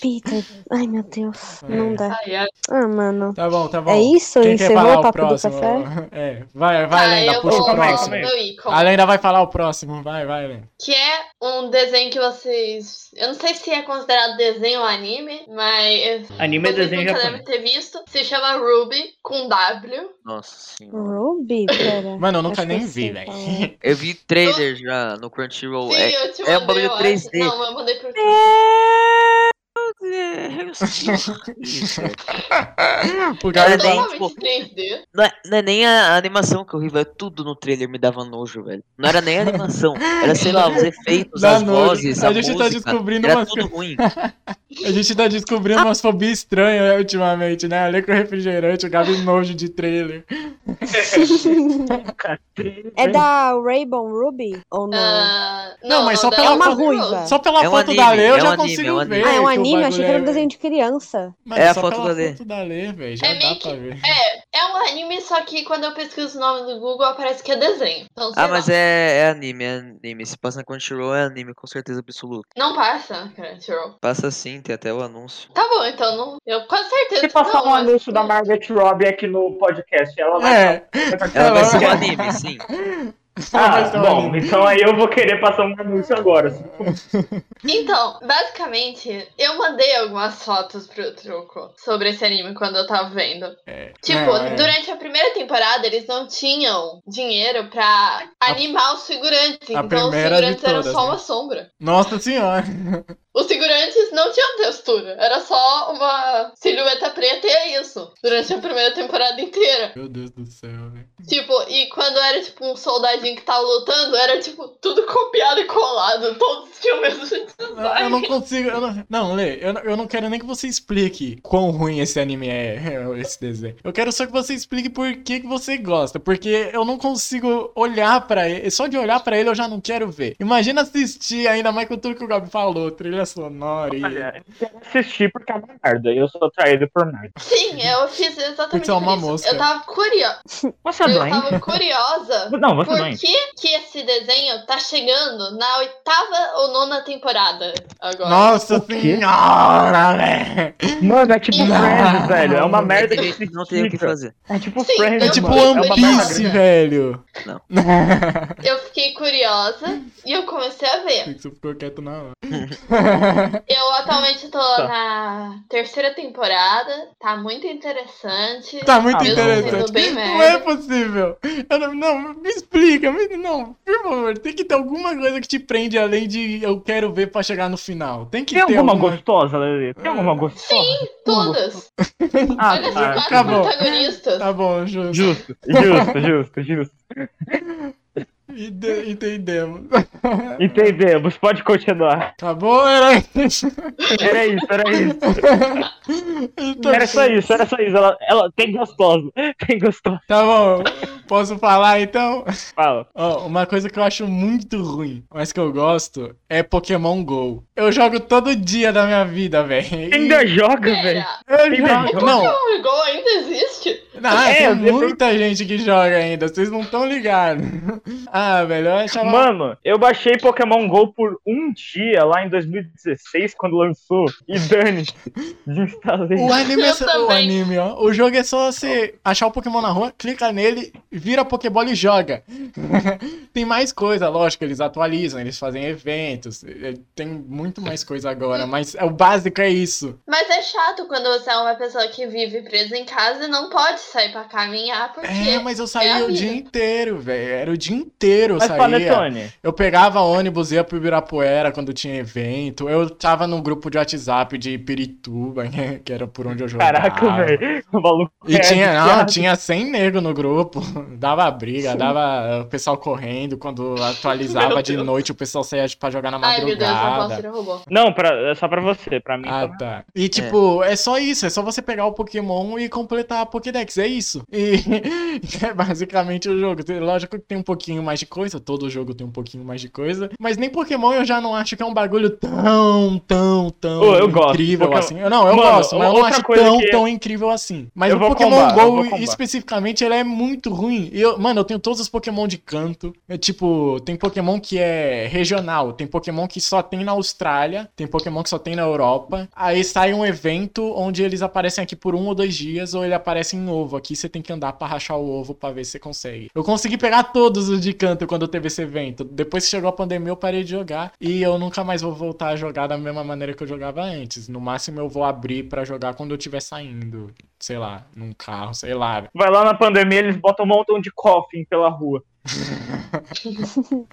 Peter. Ai, meu Deus. É. Não dá. Ai, ai. Ah, mano. Tá bom, tá bom. É isso? Quem quer Encerrou falar o o papo do próximo? café? É, vai, vai, Ah, Lenda, puxa o vou aí, próximo. A Lenda vai falar o próximo, vai, vai, Lenda. Que é um desenho que vocês. Eu não sei se é considerado desenho ou anime, mas. Anime é desenho nunca japonês. devem ter visto. Se chama Ruby com W. Nossa senhora. Ruby? Pera. Mano, eu nunca Acho nem vi, velho. falar. Eu vi trailer já no Crunchyroll. Sim, É, eu te é um mandei, bagulho eu acho. 3D. Não, eu mandei pro eu sei. o É cara tem, totalmente tipo, 3D. Não é, não é nem a animação que é horrível, é tudo no trailer me dava nojo, velho. Não era nem a animação, era, sei lá, os efeitos, Dá as nojo. vozes, A a, gente tá música. descobrindo era umas tudo ruim. A gente tá descobrindo umas fobias estranhas né, ultimamente, né? A com refrigerante, o Gabi nojo de trailer. É da Rainbow Ruby? Ou não? Ah, Não, mas só pela É uma ruiva. Só pela É um foto anime, da Lê eu é um já anime, consigo é um ver. ah, é um anime? Eu achei que era um é- desenho de criança. Mano, É a foto da Lê. foto da Lê, velho. Já É dá pra que- ver. É, é um anime, só que quando eu pesquiso o nome do Google aparece que é desenho. Então, Ah, lá. mas é, é anime, é anime. Se passa na Crunchyroll, é anime, com certeza absoluta. Não passa, Crunchyroll. Passa sim, tem até o anúncio. Tá bom, então não. Eu com certeza. Se passar não, um mas- anúncio da Margaret Robbie aqui no podcast, ela vai. É. Ela vai ser um anime, sim. Ah, bom, então aí eu vou querer passar um anúncio agora. Então, basicamente, eu mandei algumas fotos pro truco sobre esse anime quando eu tava vendo. É. Tipo, é. durante a primeira temporada, eles não tinham dinheiro pra animar os figurantes. a então, os figurantes eram todas, só né? uma sombra. Nossa senhora. Os figurantes não tinham textura. Era só uma silhueta preta e é isso. Durante a primeira temporada inteira. Meu Deus do céu, velho. Tipo, e quando era tipo um soldadinho que tava lutando, era tipo tudo copiado e colado. Todos tinham o mesmo design. Eu não consigo. Eu não, não Lê, eu não, eu não quero nem que você explique quão ruim esse anime é, esse desenho. Eu quero só que você explique por que, que você gosta. Porque eu não consigo olhar pra ele. Só de olhar pra ele eu já não quero ver. Imagina assistir, ainda mais com tudo que o Gabi falou, trilha sonora e. Olha, eu assisti porque é uma merda. Eu sou traído por merda. Sim, eu fiz exatamente Porque você é uma isso. mosca. Eu tava curiosa. Você é Eu tava curiosa. Não, você é Por que, que esse desenho tá chegando na oitava ou nona temporada agora? Nossa senhora, velho! Mano, é tipo Não. Friends, velho. É uma merda que Eles não tem o que fazer. É tipo Sim, Friends, É tipo mano. fiquei One é merda Piece, velho! Não. Eu fiquei curiosa e eu comecei a ver. Você ficou quieto na hora. Eu atualmente tô Tá. na terceira temporada, tá muito interessante. Tá muito Mesmo interessante. sendo bem Não é merda. Possível. Eu não, não, me explica. Me, não, por favor. Tem que ter alguma coisa que te prende além de eu quero ver pra chegar no final. Tem que Tem ter alguma alguma... gostosa, Lelê? Tem alguma gostosa? Todas. Ah, Olha tá. acabou. protagonistas. Tá bom, justo. Justo, justo, justo, justo. Ide- Entendemos. Entendemos, pode continuar. Acabou, era isso. Era isso, era isso. Então, Era só isso, era só isso. Ela, ela tem gostoso. Tem gostoso. Tá bom. Posso falar então? Fala. Ó, uma coisa que eu acho muito ruim, mas que eu gosto, é Pokémon GO. Eu jogo todo dia da minha vida, velho. Ainda joga, velho. Eu Ainda jogo. Não, o Go ainda existe? não É, tem eu muita gente que joga ainda, vocês não estão ligados. Ah, velho, eu achava. Mano, eu baixei Pokémon GO por um dia lá em 2016, quando lançou. E dane, desinstalei. O anime, é Eu só- o anime, ó. O jogo é só você achar o Pokémon na rua, clica nele, vira a Pokébola e joga. tem mais coisa, lógico, eles atualizam, eles fazem eventos, eh, tem muito mais coisa agora, mas o básico é isso. Mas é chato quando você é uma pessoa que vive presa em casa e não pode sair pra caminhar, porque. É, mas eu é saía a o dia inteiro, velho. Era o dia inteiro eu Mas saía. Panetone, Eu pegava ônibus, ia pro Ibirapuera quando tinha evento. Eu tava no grupo de WhatsApp de Pirituba, né, que era por onde eu jogava. caraca, velho. O maluco E é tinha, não, tinha 100 nego no grupo. Dava briga, dava o pessoal correndo. Quando atualizava de noite, o pessoal saía pra jogar na Ai, meu Deus, madrugada. Roubou. Não, pra, é só pra você, pra mim. Ah, tá. E tipo, é. só isso, é só você pegar o Pokémon e completar a Pokédex, é isso. E é basicamente o jogo. Lógico que tem um pouquinho mais de coisa, todo jogo tem um pouquinho mais de coisa, mas nem Pokémon eu já não acho que é um bagulho tão, tão, tão Ô, eu gosto. incrível Pokémon- assim. Eu- Não, eu Mano, gosto, mas eu não acho tão, que- tão incrível assim. Mas Eu o Pokémon combar, eu GO especificamente, ele é muito ruim. Eu, mano, eu tenho todos os Pokémon de canto. É, tipo, tem Pokémon que é regional, tem Pokémon que só tem na Austrália, tem Pokémon que só tem na Europa. Aí sai um evento onde eles aparecem aqui por um ou dois dias, ou ele aparece em ovo. Aqui você tem que andar pra rachar o ovo pra ver se você consegue. Eu consegui pegar todos os de canto quando teve esse evento. Depois que chegou a pandemia, eu parei de jogar. E eu nunca mais vou voltar a jogar da mesma maneira que eu jogava antes. No máximo, eu vou abrir pra jogar quando eu estiver saindo. Sei lá, num carro, sei lá. Vai lá na pandemia, eles botam um montão de coffin pela rua.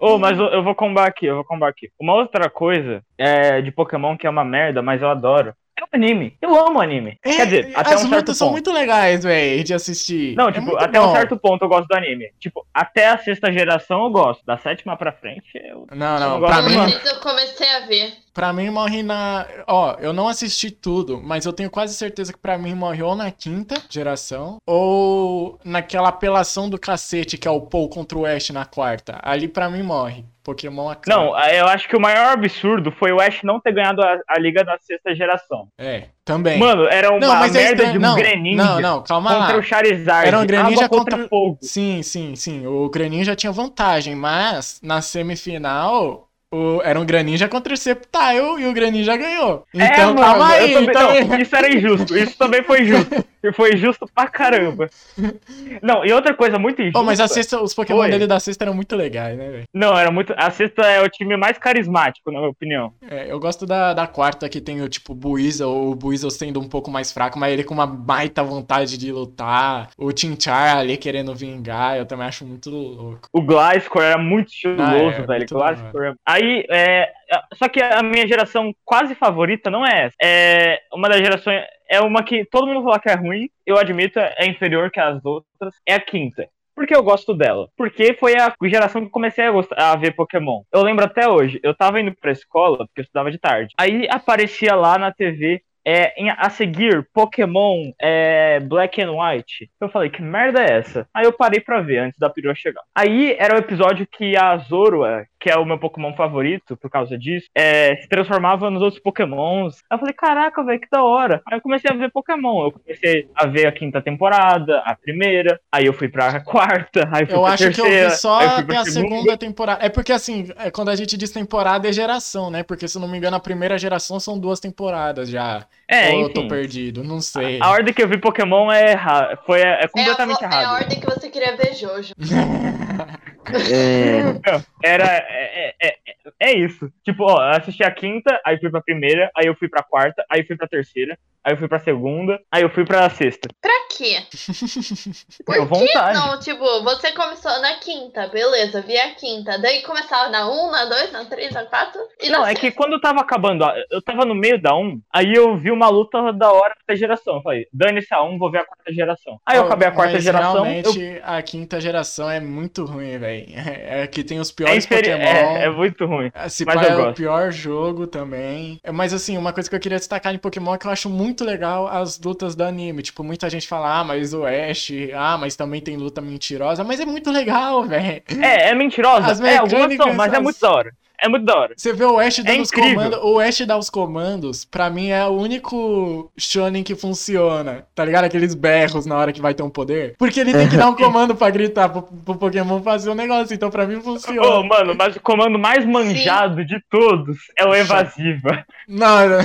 Ô, mas eu, eu vou combar aqui, eu vou combar aqui. Uma outra coisa é de Pokémon que é uma merda, mas eu adoro. É o anime. Eu amo anime. É, Quer dizer, até as um certo lutas são ponto. muito legais, velho, de assistir. Não, É tipo, muito até bom. um certo ponto eu gosto do anime. Tipo, até a sexta geração eu gosto. Da sétima pra frente, eu. Não, não, Eu pra gosto mim, eu comecei a ver. Pra mim morre na. Ó, eu não assisti tudo, mas eu tenho quase certeza que pra mim morre ou na quinta geração, ou naquela apelação do cacete que é o Paul contra o Ash na quarta. Ali pra mim morre. Pokémon acaba. Não, eu acho que o maior absurdo foi o Ash não ter ganhado a, a liga da sexta geração. É, também. Mano, era uma não, é merda estranho. de um não, Greninja não, não, calma contra lá. o Charizard. Era um Greninja contra, contra- fogo. Sim, sim, sim. O Greninja tinha vantagem, mas na semifinal. O... Era um Greninja contra o Sceptile e o Greninja ganhou. Então, é, mano, calma aí. também, então- não, isso era injusto. Isso também foi justo. E foi justo pra caramba. Não, e outra coisa muito injusta. Oh, mas a sexta, os Pokémon Oi. dele da sexta eram muito legais, né, velho? Não, era muito. A sexta é o time mais carismático, na minha opinião. É, eu gosto da, da quarta que tem o tipo Buizel, o Buizel sendo um pouco mais fraco, mas ele com uma baita vontade de lutar. O Tinchar ali querendo vingar, eu também acho muito louco. O Gliscor era muito estiloso, Ah, é, velho. Gliscor. é- Aí, é. Só que a minha geração quase favorita não é essa. É uma das gerações. É uma que todo mundo fala que é ruim, eu admito, é inferior que as outras, é a quinta. Por que eu gosto dela? Porque foi a geração que eu comecei a, gostar, a ver Pokémon. Eu lembro até hoje, eu tava indo pra escola, porque eu estudava de tarde. Aí aparecia lá na TV é, em- a seguir Pokémon é, Black and White. Eu falei, que merda é essa? Aí eu parei pra ver antes da perua chegar. Aí era o episódio que a Zorua, que é o meu Pokémon favorito por causa disso, é, se transformava nos outros Pokémons. Aí eu falei, caraca, velho, que da hora. Aí eu comecei a ver Pokémon. Eu comecei a ver a quinta temporada, a primeira, aí eu fui pra quarta, aí fui Eu pra acho que eu terceira, vi só eu até a segunda temporada. É porque assim, é, quando a gente diz temporada é geração, né? Porque se eu não me engano, a primeira geração são duas temporadas já. É, Ou eu tô enfim. perdido, não sei. A ordem que eu vi Pokémon é errada. Foi, é É a, completamente vo- é a errada. ordem que você queria ver Jojo. É, Não, Era. É, é, é, é isso. Tipo, ó, eu assisti a quinta, aí fui pra primeira, aí eu fui pra quarta, aí eu fui pra terceira, aí eu fui pra segunda, aí eu fui pra sexta. Pra quê? Por Deu que vontade. não? Tipo, você começou na quinta, beleza, vi a quinta. Daí começava na 1, na 2, na 3, na 4. E Não, na é que quando eu tava acabando, a- eu tava no meio da 1, aí eu vi uma luta da hora da geração. Eu falei, dane-se a 1, vou ver a quarta geração. Aí eu Oh, acabei a quarta mas geração. Eu... Realmente, a quinta geração é muito ruim, velho. É, é que tem os É, piores inferi- Pokémon. é, é muito ruim. Esse mas pai eu é o gosto. pior jogo também. É, Mas assim, uma coisa que eu queria destacar em Pokémon é que eu acho muito legal as lutas do anime. Tipo, muita gente fala, ah, mas o Ash, ah, mas também tem luta mentirosa. Mas é muito legal, velho. É, é mentirosa. As é, algumas são, mas é as- muito da hora. É muito da hora. Você vê o Ash dando os incrível. comandos. O Ash dá os comandos, pra mim é o único Shonen que funciona. Tá ligado? Aqueles berros na hora que vai ter um poder. Porque ele tem que dar um comando pra gritar pro, pro Pokémon fazer o negócio. Então pra mim funciona. Ô, mano, mas o comando mais manjado de todos é o evasiva. Não, não.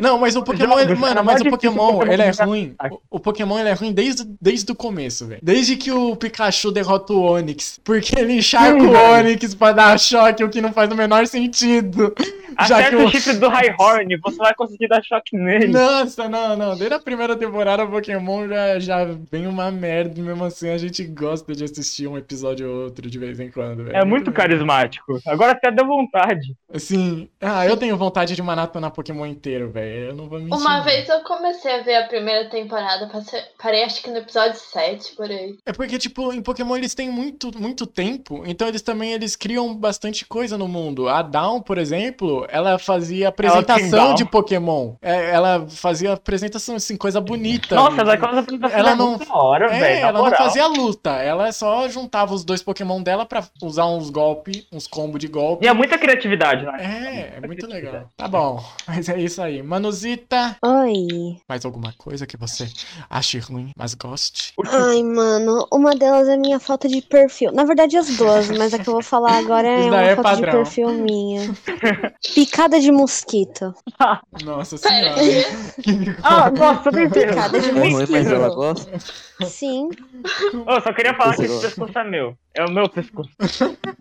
não, mas o Pokémon, Jogos, ele- mano, mas o Pokémon, ele é ruim. O, o Pokémon, ele é ruim desde, desde o começo, velho. Desde que o Pikachu derrota o Onix. Porque ele encharca Sim, o. Onix pra dar choque, o que não faz o menor sentido. Já Acerta que o o... chifre do Highhorn, você vai conseguir dar choque nele. Nossa, não, não. Desde a primeira temporada, o Pokémon já, já vem uma merda. e Mesmo assim, a gente gosta de assistir um episódio ou outro de vez em quando, velho. É muito carismático. Agora até deu vontade. Assim, ah, eu tenho vontade de maratonar Pokémon inteiro, velho. Eu não vou mentir. Uma vez eu comecei a ver a primeira temporada, parei acho que no episódio 7, por aí. É porque, tipo, em Pokémon eles têm muito, muito tempo, então eles também eles criam bastante coisa no mundo. A Dawn, por exemplo, ela fazia apresentação Dawn. de Pokémon. É, ela fazia apresentação, assim, coisa bonita. Nossa, E- daquela apresentação Ela é não- hora, É, velho. ela não moral. fazia luta, ela só juntava os dois Pokémon dela pra usar uns golpes, uns combos de golpe. E é muita criatividade, né? É, é muito legal. Tá bom, mas é isso aí. Manuzita, Oi. mais alguma coisa que você ache ruim, mas goste? Ai, mano, uma delas é minha falta de perfil. Na verdade, as duas, mas a que eu vou falar agora é uma é falta padrão. de perfil minha. Picada de mosquito. Nossa senhora. Que Ah, nossa. Picada de mas mosquito. ela gosta. Sim. Eu só queria falar que esse pescoço é meu. É o meu pescoço.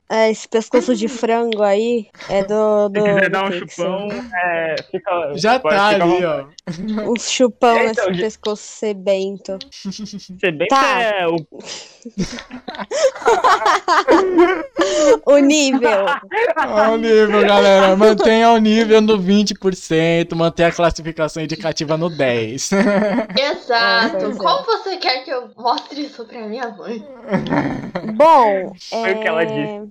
É, esse pescoço de frango aí é do. do Se quiser do dar um Pixel. chupão, é, fica. Já tá ali, ó. Um chupão É, nesse então, de- pescoço sebento. Bem Tá. é o. O nível. Olha o nível, galera. Mantenha o nível no 20%, mantenha a classificação indicativa no 10. Exato. é. Como você quer que eu mostre isso pra minha mãe? Bom, Foi o que ela é,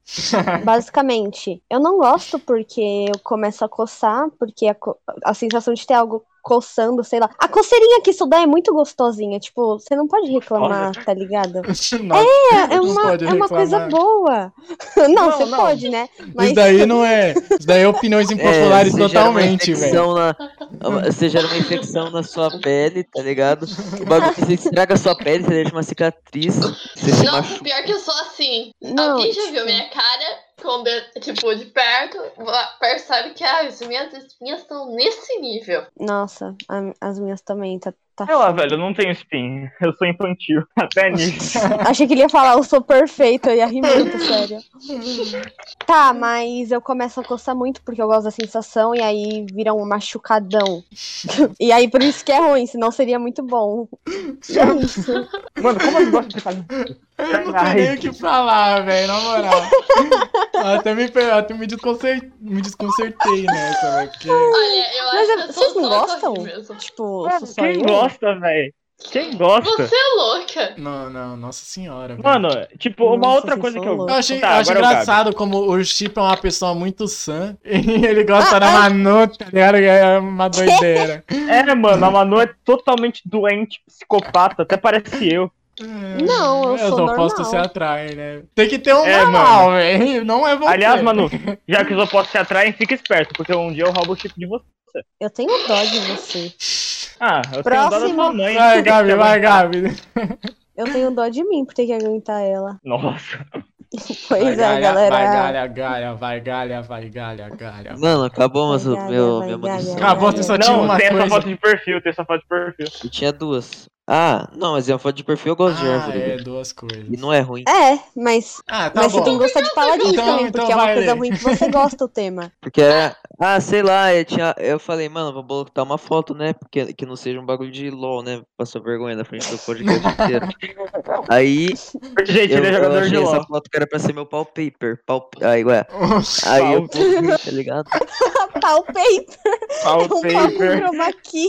basicamente, eu não gosto porque eu começo a coçar, porque a, co- a sensação de ter algo coçando, sei lá. A coceirinha que isso dá é muito gostosinha, tipo, você não pode reclamar, tá ligado? Nossa, É, é não uma, pode é uma coisa boa. Não, Não, você não. pode, né? Isso daí não é. Isso daí é opiniões impopulares você gera uma totalmente, velho. infecção na- Você gera uma infecção na sua pele, tá ligado? O bagulho você estraga a sua pele, você deixa uma cicatriz, você Nossa, machuca. pior que eu sou assim. Não, Alguém já tipo- viu minha cara? Quando, eu, tipo, de perto, percebe que ah, as minhas espinhas estão nesse nível. Nossa, a- as minhas também, tá. tá Sei lá, velho, eu não tenho espinho. Eu sou infantil. Até nisso. Achei que ele ia falar, eu sou perfeita, eu ia rir muito, sério. Tá, mas eu começo a coçar muito porque eu gosto da sensação e aí vira um machucadão. e aí por isso que é ruim, senão seria muito bom. E é isso. Mano, como eu gosto de fazer Eu não tenho nem o que falar, velho, na moral. até me, até me, desconcer... me desconcertei nessa, velho. Porque... Olha, eu Mas acho é- que eu vocês não gostam? Tipo, só quem eu? gosta, velho? Quem gosta? Você é louca. Não, não, nossa senhora, velho. Mano, tipo, uma Nossa, outra coisa que eu loucos. Eu achei, Tá, eu acho agora é engraçado como o Chip é uma pessoa muito sã e ele gosta da Manu, tá ligado? É uma doideira. É, mano, a Manu é totalmente doente, psicopata, até parece eu. Não, eu sou os opostos normal. se atraem, né? Tem que ter um É, normal, velho. Não é você. Aliás, Manu, já que os opostos se atraem, fica esperto, porque um dia eu roubo o chip de você. Eu tenho dó de você. Ah, eu tenho dó da Próximo. sua mãe. Vai, tem Gabi, vai. Gabi. Eu tenho dó de mim por ter que aguentar ela. Nossa. Pois vai, é, galha, galera. Vai, galha, galha, vai, galha, vai, galha, galha. Mano, acabou mas Vai, o galha, meu, vai, minha galha, munição. Acabou, você só tinha Não, uma tem essa coisa. foto de perfil, tem essa foto de perfil. Eu tinha duas. Ah, não, mas é uma foto de perfil, eu gosto de Ah, árvore. é, duas coisas. E não é ruim. É, mas, Ah, tá mas você bom. tem que gostar de paladins Então- também, então porque é uma vai coisa ler. ruim que você gosta o tema. Porque era. Ah, sei lá, eu, tinha, eu falei, mano, vou botar uma foto, né? Porque que não seja um bagulho de LOL, né? Passou vergonha na frente do podcast inteiro. Aí, Gente, eu, ele é eu jogador de achei essa LOL. foto que era pra ser meu wallpaper. Pau... Aí, ué. Aí eu tá ligado? Palpaper, um Wallpaper. chroma key.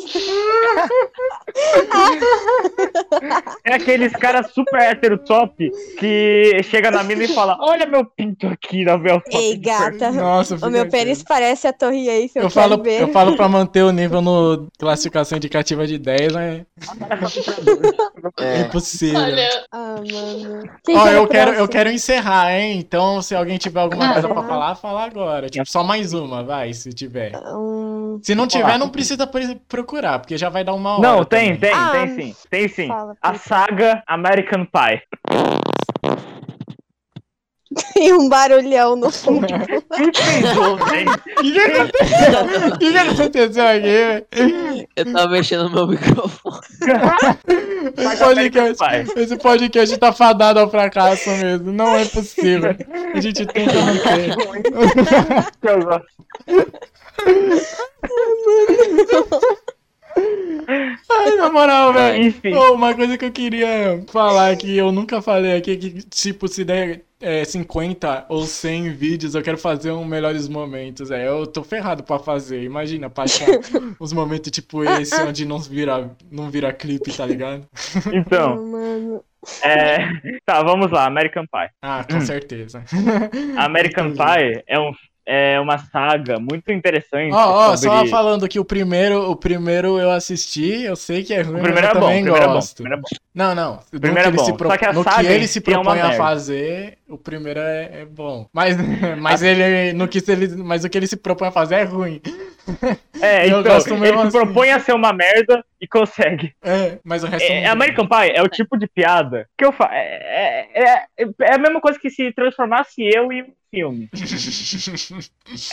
É aqueles caras super hétero top que chega na mina e fala: Olha meu pinto aqui na minha foto. Ei, de perfil." gata. Nossa, O meu pênis parece a torre Eiffel, Eu quero falo, ver. eu falo pra manter o nível no classificação indicativa de 10, mas é É. impossível. Olha, Ah, mano. Quem Ó, era eu quero, eu quero encerrar, hein? Então, se alguém tiver alguma Ah, coisa pra tá. falar, fala agora. Tipo, só mais uma, vai, se tiver. Se não tiver, Olá. não precisa pre- procurar, porque já vai dar uma hora. Não, tem, também. tem, Ah, tem sim. Tem sim. fala, A saga American Pie. Tem um barulhão no fundo. O que, que aconteceu? Aqui? velho? Eu tava mexendo no meu microfone. Esse podcast, esse podcast tá fadado ao fracasso mesmo. Não é possível. A gente tem que manter. Eu gosto. Ai, na moral, velho. Enfim. Ô, uma coisa que eu queria falar que eu nunca falei aqui, que tipo, se der é, 50 ou 100 vídeos, eu quero fazer um melhores momentos. É, eu tô ferrado pra fazer. Imagina, pra achar uns momentos tipo esse, onde não vira, não vira clipe, tá ligado? Então, é... tá, vamos lá, American Pie. Ah, com certeza. American Pie é, um, é uma saga muito interessante. Ó, ó, sobre... só falando que o primeiro, o primeiro eu assisti, eu sei que é ruim, O primeiro mas é eu bom, o também primeiro é bom. o é bom. Não, não. No primeiro é ele bom, se pro- só que a no saga que ele se é propõe a merda. fazer, o primeiro é, é bom. Mas, mas ele, no que se ele, mas o que ele se propõe a fazer é ruim. É, Eu então, gosto ele mesmo se assim. propõe a ser uma merda e consegue. É, mas o resto É, não. American Pie é o tipo de piada que eu faço. É, é, é, é a mesma coisa que se transformasse eu um filme.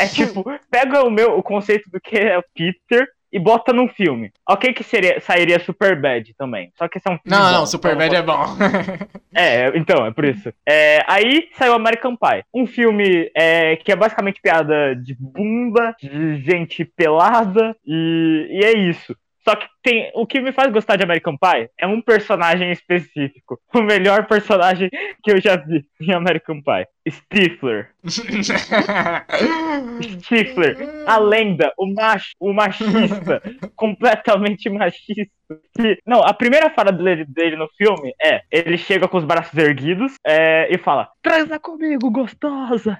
É tipo, pega o meu o conceito do que é o Peter e bota num filme. Ok que seria, sairia Super Bad também. Só que esse é um filme Não, bom, não, Superbad é bom. É, então, é por isso. É, aí saiu American Pie. Um filme é, que é basicamente piada de bunda, de gente pelada, e, e é isso. Só que tem. O que me faz gostar de American Pie é um personagem específico. O melhor personagem que eu já vi em American Pie. Stifler. Stifler. A lenda, o macho, o machista. completamente machista. Que- não, a primeira fala dele, dele no filme é: ele chega com os braços erguidos é, e fala: Transa comigo, gostosa.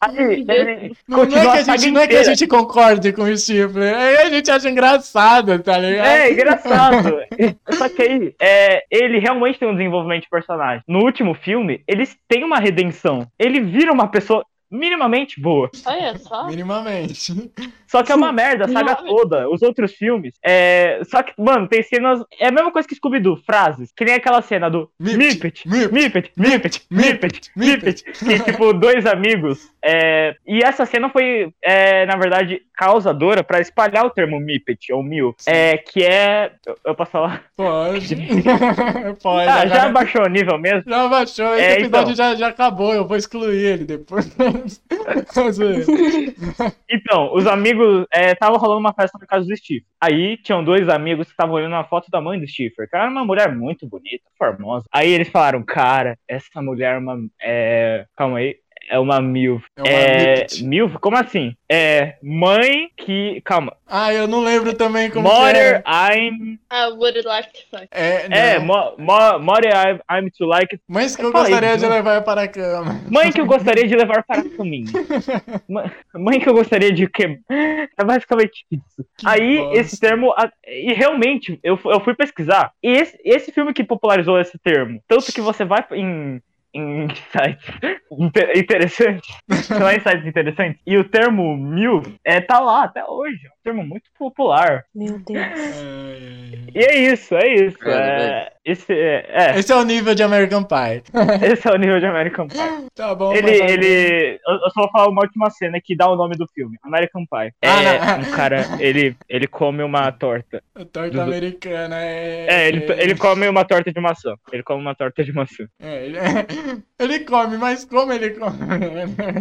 Aí ele Não, não continua é que a a saga gente, não é que a gente concorde com o Stifler, é a gente acha engraçado, tá ligado? É, engraçado. Só que aí, é, ele realmente tem um desenvolvimento de personagem. No último filme, eles têm uma redenção. Ele vira uma pessoa minimamente boa. olha só. Minimamente. Só que é uma merda, a saga toda. Os outros filmes. É... Só que, mano, tem cenas. É a mesma coisa que Scooby-Doo, frases. Que nem aquela cena do Mipet, Mipet, Mipet, Mipet, Mipet, Mipet. Que, tipo, dois amigos é, e essa cena foi, é, na verdade, causadora pra espalhar o termo Mipet, ou Mil, é, que é. Eu, eu posso falar? Pode. Pode. Ah, já agora- baixou o nível mesmo? Já baixou, esse É, episódio então. já, já acabou, eu vou excluir ele depois. Zoeira. Então, os amigos. É, tava rolando uma festa na casa do Steve. Aí tinham dois amigos que estavam olhando uma foto da mãe do Steve. Que era uma mulher muito bonita, formosa. Aí eles falaram, cara, essa mulher é uma. É, calma aí. É uma MILF. É uma É. MILF? Como assim? É mãe que. Calma. ah, eu não lembro também como que Mother, era. I'm. I would like to fuck. É, É, não. mo, mo, Mother, I'm, I'm to like. Mães que eu Fala aí, gostaria de não. levar para a cama. Mãe que eu gostaria de levar para a caminho. Ma- Mãe que eu gostaria de que. É basicamente isso. Que Aí, bosta. esse termo. E realmente, eu, eu fui pesquisar. E esse, esse filme que popularizou esse termo. Tanto que você vai em. Em sites inte- interessantes, em sites interessantes, e o termo mil é, tá lá até hoje. É um termo muito popular. Meu Deus. E é isso, é isso. É, esse, é, é, Esse é o nível de American Pie. esse é o nível de American Pie. Tá bom. Ele, ele. Eu só vou falar uma última cena que dá o nome do filme, American Pie. É Ah, um cara, ele, ele come uma torta. A torta do- americana é. É, ele, ele come uma torta de maçã. Ele come uma torta de maçã. É, ele... ele come, mas como ele come?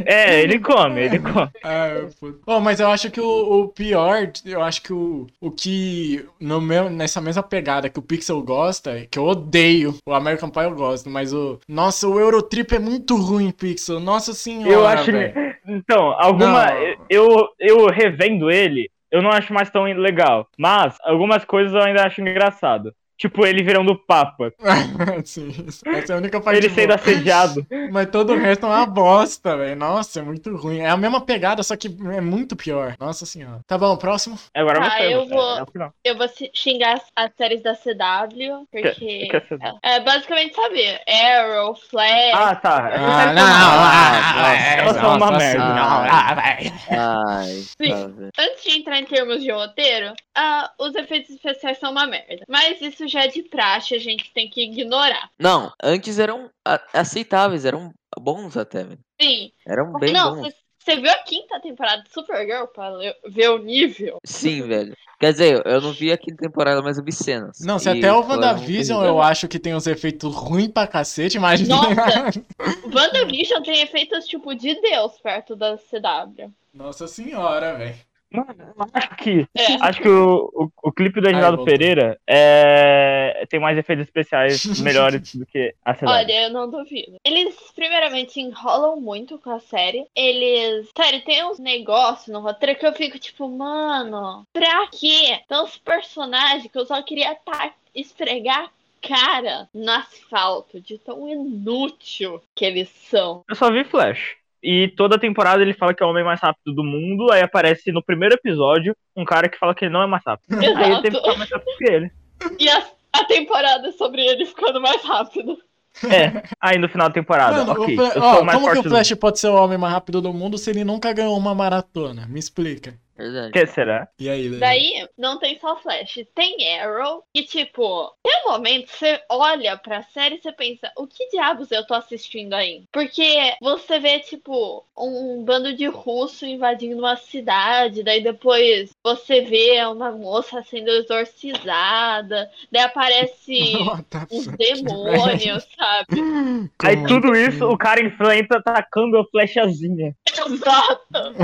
É, ele come, ele come. Ah, puta. oh, mas eu acho que o, o pior, eu acho que o, o que no meu, nessa mesma pegada que o Pixel gosta, que eu odeio, o American Pie eu gosto, mas o nossa, o Eurotrip é muito ruim, Pixel. Nossa senhora. Eu acho. velho. Então, alguma. Não. Eu, eu revendo ele, eu não acho mais tão legal. Mas algumas coisas eu ainda acho engraçado. Tipo, ele virando papa. Sim, isso- essa é a única parte Ele sendo boa. assediado. Mas todo o resto é uma bosta, velho. Nossa, é muito ruim. É a mesma pegada, só que é muito pior. Nossa senhora. Tá bom, próximo. Agora Tá, você. eu você, vou- é final. Eu vou xingar as, as séries da CW, porque. que é CW? É, basicamente, sabe? Arrow, Flash. Ah, tá. Ah, não, são não, uma- ah, elas são uma nossa merda. Ah, vai. Ai, Sim. tá, velho. Antes de entrar em termos de roteiro, ah, os efeitos especiais são uma merda. Mas isso já é de praxe, a gente tem que ignorar. Não, antes eram aceitáveis, eram bons até, velho. Sim. Eram bem não, bons. você viu a quinta temporada de Supergirl pra ver o nível? Sim, velho. Quer dizer, eu não vi a quinta temporada, mas eu vi cenas. Não, se E até o WandaVision eu acho que tem uns efeitos ruins pra cacete, imagina. Nossa! WandaVision tem efeitos tipo de Deus perto da CW. Nossa senhora, velho. Mano, eu acho que. É. Acho que o, o, o clipe do Reginaldo voltou. Pereira é, tem mais efeitos especiais melhores do que a CW. Olha, eu não duvido. Eles, primeiramente, enrolam muito com a série. Eles. Sério, tem uns negócios no roteiro que eu fico tipo, mano, pra quê? Tem uns personagens que eu só queria tá, esfregar a cara no asfalto, de tão inútil que eles são. Eu só vi Flash. E toda temporada ele fala que é o homem mais rápido do mundo. Aí aparece no primeiro episódio um cara que fala que ele não é mais rápido. Aí ele teve que ficar mais rápido que ele. E a, a temporada é sobre ele ficando mais rápido. É. Aí no final da temporada, Mano, ok. o ó, sou o mais como que o do Flash pode ser o homem mais rápido do mundo se ele nunca ganhou uma maratona? Me explica. Verdade. Que será? E aí? Daí não tem só Flash, tem Arrow. E tipo, tem um momento que você olha pra série e você pensa, o que diabos eu tô assistindo aí? Porque você vê, tipo, um bando de russo invadindo uma cidade, daí depois você vê uma moça sendo exorcizada, daí aparece fuck, demônios, sabe? Aí tudo isso, o cara enfrenta atacando a flechazinha. Exato!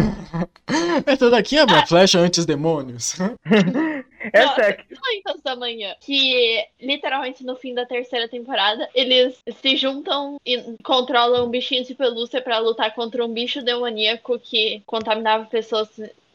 Essa daqui é a minha flecha antes demônios. Essa é. 8 da manhã. Que literalmente no fim da terceira temporada eles se juntam e controlam um bichinho de pelúcia pra lutar contra um bicho demoníaco que contaminava pessoas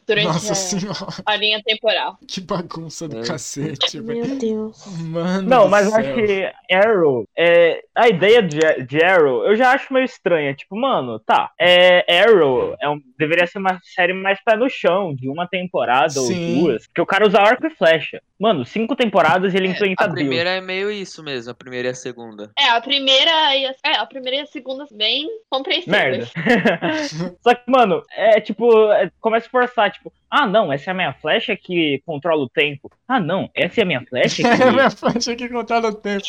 durante Nossa a, senhora, a linha temporal. que bagunça do É. cacete, velho. Meu Deus. Mano. Não, mas eu acho que Arrow, é, a ideia de, de Arrow, eu já acho meio estranha. Tipo, mano, tá. É, Arrow é um- deveria ser uma série mais pé no chão, de uma temporada Sim. ou duas. Porque o cara usa arco e flecha. Mano, cinco temporadas e ele enfrenta A Deus. primeira é meio isso mesmo, a primeira e a segunda. É, a primeira e a, é, a primeira e a segunda bem compreensíveis. Merda. Só que, mano, é tipo, é, começa a forçar. tipo, ah, não, essa é a minha flecha que controla o tempo. Ah, não, essa é a minha flecha É que. minha flecha que controla o tempo.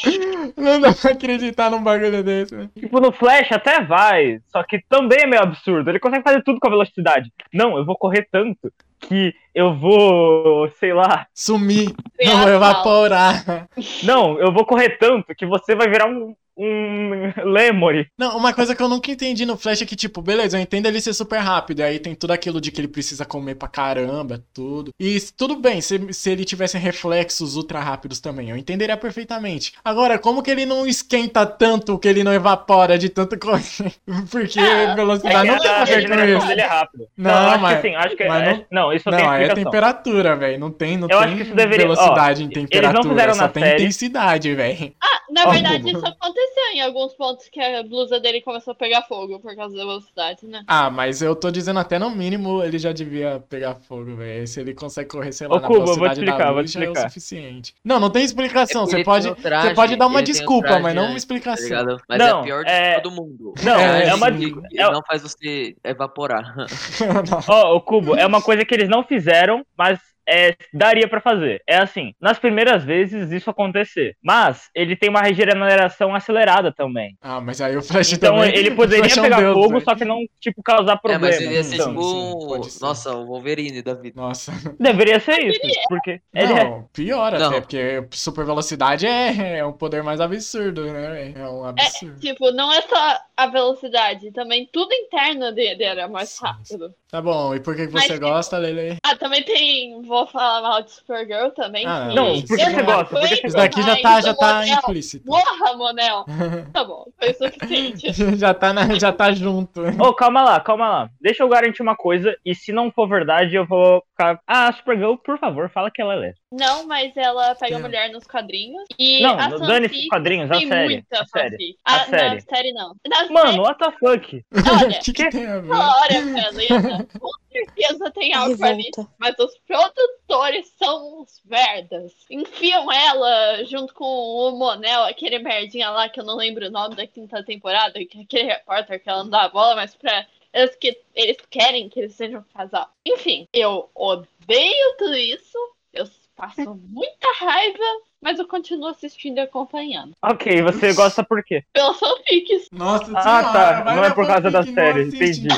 Não dá pra acreditar num bagulho desse, né? tipo, no Flash até vai, só que também é meio absurdo. Ele consegue fazer tudo com a velocidade. Não, eu vou correr tanto que eu vou, sei lá. Sumir, não evaporar. Não, eu vou correr tanto que você vai virar um, um Lemuri. Não, uma coisa que eu nunca entendi no Flash é que, tipo, beleza, eu entendo ele ser super rápido, e aí tem tudo aquilo de que ele precisa comer pra caramba, tudo. E tudo bem, se, se ele tivesse reflexos ultra rápidos também, eu entenderia perfeitamente. Agora, como que ele não esquenta tanto que ele não evapora de tanto correr? Porque Ah, velocidade É não tem a a ver com regeneração isso. dele é rápida. Não, acho mas- que sim, acho que mas é- não- não, isso não, tem Não, é temperatura, velho. Não tem, não Eu tem acho que isso deveria- velocidade ó, em eles não temperatura, fizeram só na tem série. intensidade, velho. Na Ó, verdade, isso aconteceu em alguns pontos que a blusa dele começou a pegar fogo por causa da velocidade, né? Ah, mas eu tô dizendo até no mínimo ele já devia pegar fogo, velho. Se ele consegue correr, sei lá, Ô, na Cuba, eu vou te velocidade explicar, da eu vou luz, te já é o explicar. suficiente. Não, não tem explicação. É, Você pode, traje, você pode dar uma desculpa, traje mas não uma tá explicação. ligado? Mas Não, é pior de é- todo mundo. Não, É, é, uma. É- não faz você evaporar. Ó, o Cubo, é uma coisa que eles não fizeram, mas é, daria pra fazer. É assim, nas primeiras vezes isso acontecer, mas ele tem uma regeneração acelerada também. ah, mas aí o Flash Então também. ele o poderia Flash é um pegar deus, fogo, velho. só que não, tipo, causar É, problema. mas ele ia ser Sim, tipo. sim, ser. Nossa, o Wolverine da vida. Nossa. Deveria ser isso, porque ele é. Não, pior até, Não. porque super velocidade é, é um poder mais absurdo, né? É um absurdo. Tipo, não é só a velocidade, também tudo interno dele era mais Sim, rápido. Tá bom, e por que que Mas, você tipo, gosta, Lele? Ah, também tem. Vou falar mal de Supergirl também. Ah, que- Não, isso por que não você gosta? Por que Isso daqui já tá, Mas já tá Monel- implícito. Morra, Monel! Tá bom, foi o suficiente. já, tá na- já tá junto. Ô, calma lá, calma lá. Deixa eu garantir uma coisa, e se não for verdade, eu vou ficar. Ah, Supergirl, por favor, fala que ela é lésbica. Não, mas ela pega É. mulher nos quadrinhos. E Não, a no- fanfic dane esses quadrinhos, a série. muita A série. A Ah, série. Não, série não. Na Mano, what the fuck? olha, O que, que tem a ver? Olha, Helena, com certeza tem algo ali, mas os produtores são uns merdas. Enfiam ela junto com o Monel, aquele merdinha lá que eu não lembro o nome da quinta temporada, que é aquele repórter que ela não dá a bola, mas pra. Eles, que, eles querem que eles sejam um casal. Enfim, eu odeio tudo isso. Eu passo muita raiva, mas eu continuo assistindo e acompanhando. Ok, você gosta por quê? Pelas fanfics. Nossa Ah, senhora, tá. vai Não é por causa da série. Entendi.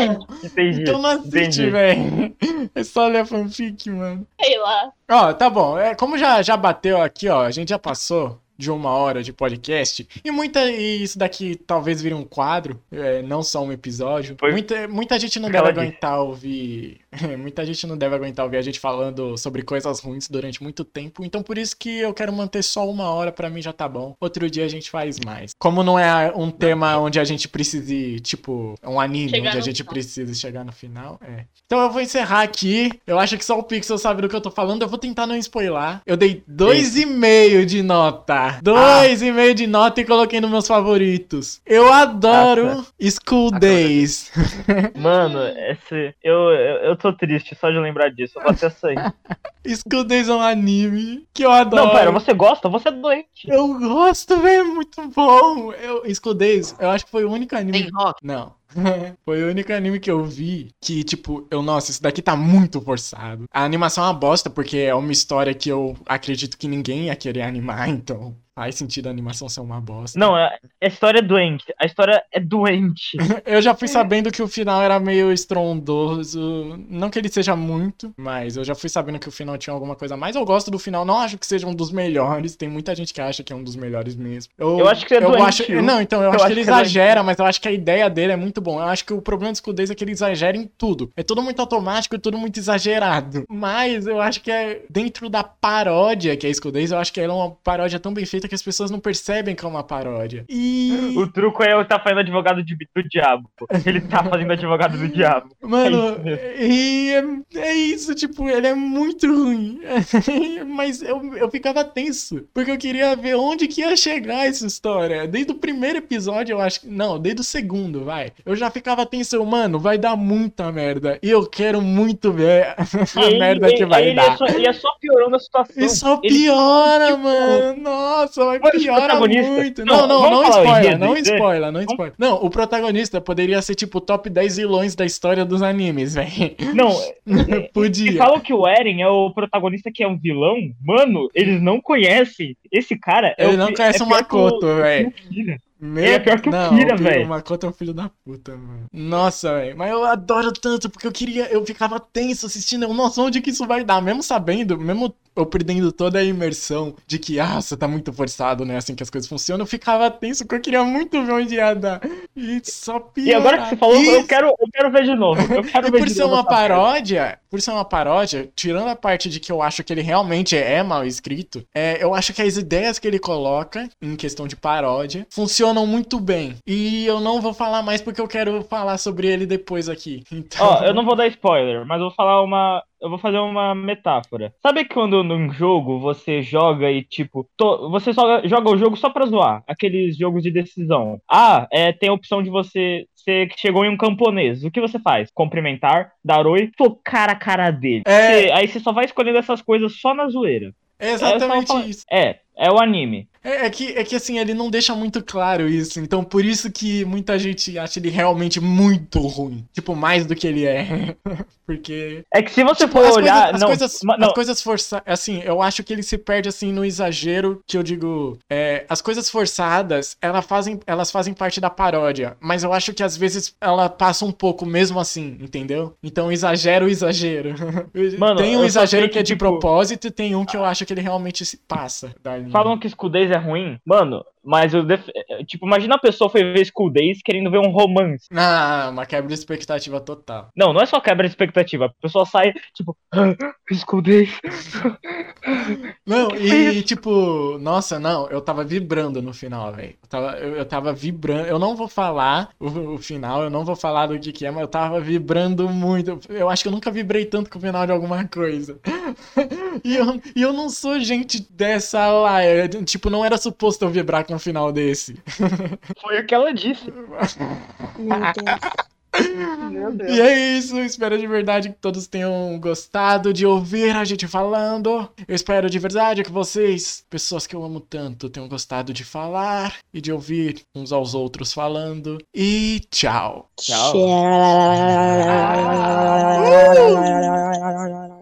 Entendi. Então não assiste, Entendi. velho. É só ler a fanfic, mano. Sei lá. Ó, tá bom. É, como já, já bateu aqui, ó, a gente já passou de uma hora de podcast. E muita. E isso daqui talvez vire um quadro, é, não só um episódio. Foi- Muita, muita gente não deve aguentar ouvir. muita gente não deve aguentar ouvir a gente falando sobre coisas ruins durante muito tempo. Então por isso que eu quero manter só uma hora, pra mim já tá bom. Outro dia a gente faz mais. Como não é um tema onde a gente precise, tipo, um anime, Chegar onde a gente final. precisa chegar no final, é. Então eu vou encerrar aqui. Eu acho que só o Pixel sabe do que eu tô falando. Eu vou tentar não spoiler. Eu dei 2,5 de nota. 2,5 de nota e coloquei nos meus favoritos. Eu adoro School Days. Mano, esse. Eu, eu, eu tô triste só de lembrar disso. Eu vou até sair. Days é um anime que eu adoro. Não, pera, você gosta? Você é doente. Eu gosto, velho. É muito bom. Eu, Days, eu acho que foi o único anime. Tem rock. Não. Foi o único anime que eu vi que, tipo, eu, nossa, isso daqui tá muito forçado. A animação é uma bosta, porque é uma história que eu acredito que ninguém ia querer animar, então faz sentido a animação ser uma bosta. Não, a, a história é doente. A história é doente. Eu já fui sabendo que o final era meio estrondoso. Não que ele seja muito, mas eu já fui sabendo que o final tinha alguma coisa a mais. Eu gosto do final, não acho que seja um dos melhores. Tem muita gente que acha que é um dos melhores mesmo. Eu acho que é eu doentio. acho, Não, então, eu, Eu acho, acho que ele que é exagera, mas eu acho que a ideia dele é muito bom. Eu acho que o problema do Scudez é que ele exagera em tudo. É tudo muito automático e tudo muito exagerado. Mas eu acho que é dentro da paródia que é Scudez, eu acho que ela é uma paródia tão bem feita que as pessoas não percebem que é uma paródia. E. O truco é eu estar fazendo advogado de- do diabo. Ele tá fazendo advogado do diabo. Mano, É e é, é isso, tipo, ele é muito ruim. Mas eu, eu ficava tenso, porque eu queria ver onde que ia chegar essa história. Desde o primeiro episódio, eu acho que. Não, desde o segundo, vai. Eu já ficava tenso, mano, vai dar muita merda. E eu quero muito ver E a aí- merda que e- vai ele dar. Ia só, ia só piorando a situação. E só Ele- piora, tipo, mano. Nossa, vai Mas o piora protagonista- muito. Não, Não, não, não spoiler, não spoiler, não spoiler. Não, o protagonista poderia ser tipo o top 10 vilões da história dos animes, velho. Não, e Podia. falam que o Eren é o protagonista que é um vilão. Mano, eles não conhecem. Esse cara é Ele não pi- conhece é o que Makoto, velho. que Kira. Meu... Ele é pior que o não, Kira, o velho. O Makoto é um filho da puta, mano. Nossa, velho. Mas eu adoro tanto, porque eu queria. Eu ficava tenso assistindo. Eu, nossa, onde que isso vai dar? Mesmo sabendo, mesmo eu perdendo toda a imersão de que, ah, você tá muito forçado, né? Assim que as coisas funcionam, eu ficava tenso, porque eu queria muito ver onde ia dar. E só pior. E agora que você falou, eu quero, eu quero ver de novo. Eu quero E ver por de ser novo uma paródia, por ser uma paródia, tirando a parte de que eu acho que ele realmente é mal escrito, é, eu acho que as ideias que ele coloca em questão de paródia funcionam muito bem. E eu não vou falar mais porque eu quero falar sobre ele depois aqui. Então, Ó, eu não vou dar spoiler, mas eu vou falar uma. Eu vou fazer uma metáfora. Sabe quando num jogo você joga e, tipo, to- você só joga o jogo só pra zoar? Aqueles jogos de decisão. Ah, é, tem a opção de você. Você que chegou em um camponês. O que você faz? Cumprimentar, dar oi, tocar a cara dele. É. Você- aí você só vai escolhendo essas coisas só na zoeira. é exatamente só- isso. É, é o anime. É, é que, é que assim, ele não deixa muito claro isso. Então, por isso que muita gente acha ele realmente muito ruim. Tipo, mais do que ele é. Porque É que se você Tipo, for as olhar. coisas, as não, coisas, ma- as não, coisas forçadas. Assim, eu acho que ele se perde assim no exagero que eu digo. é, as coisas forçadas, ela fazem, elas fazem parte da paródia. Mas eu acho que às vezes ela passa um pouco mesmo assim, entendeu? Então exagero, exagero. Mano, tem um exagero sei que é que, de tipo- propósito e tem um que eu acho que ele realmente se passa da linha. Falam que Days é ruim, mano, mas eu def... é, tipo, imagina a pessoa foi ver School Days querendo ver um romance. Ah, uma quebra de expectativa total. Não, não é só quebra de expectativa. A pessoa sai, tipo, ah, School Days. Não, e tipo, nossa, não, eu tava vibrando no final, velho. Eu tava, eu, eu tava vibrando. Eu não vou falar o, o final, eu não vou falar do que, que é, mas eu tava vibrando muito. Eu acho que eu nunca vibrei tanto com o final de alguma coisa. e, eu, e eu não sou gente dessa lá. tipo, não era suposto eu vibrar com no final desse. Foi o que ela disse. Meu Deus. E é isso, espero de verdade que todos tenham gostado de ouvir a gente falando. Eu espero de verdade que vocês, pessoas que eu amo tanto, tenham gostado de falar e de ouvir uns aos outros falando. E tchau. Tchau. Uh!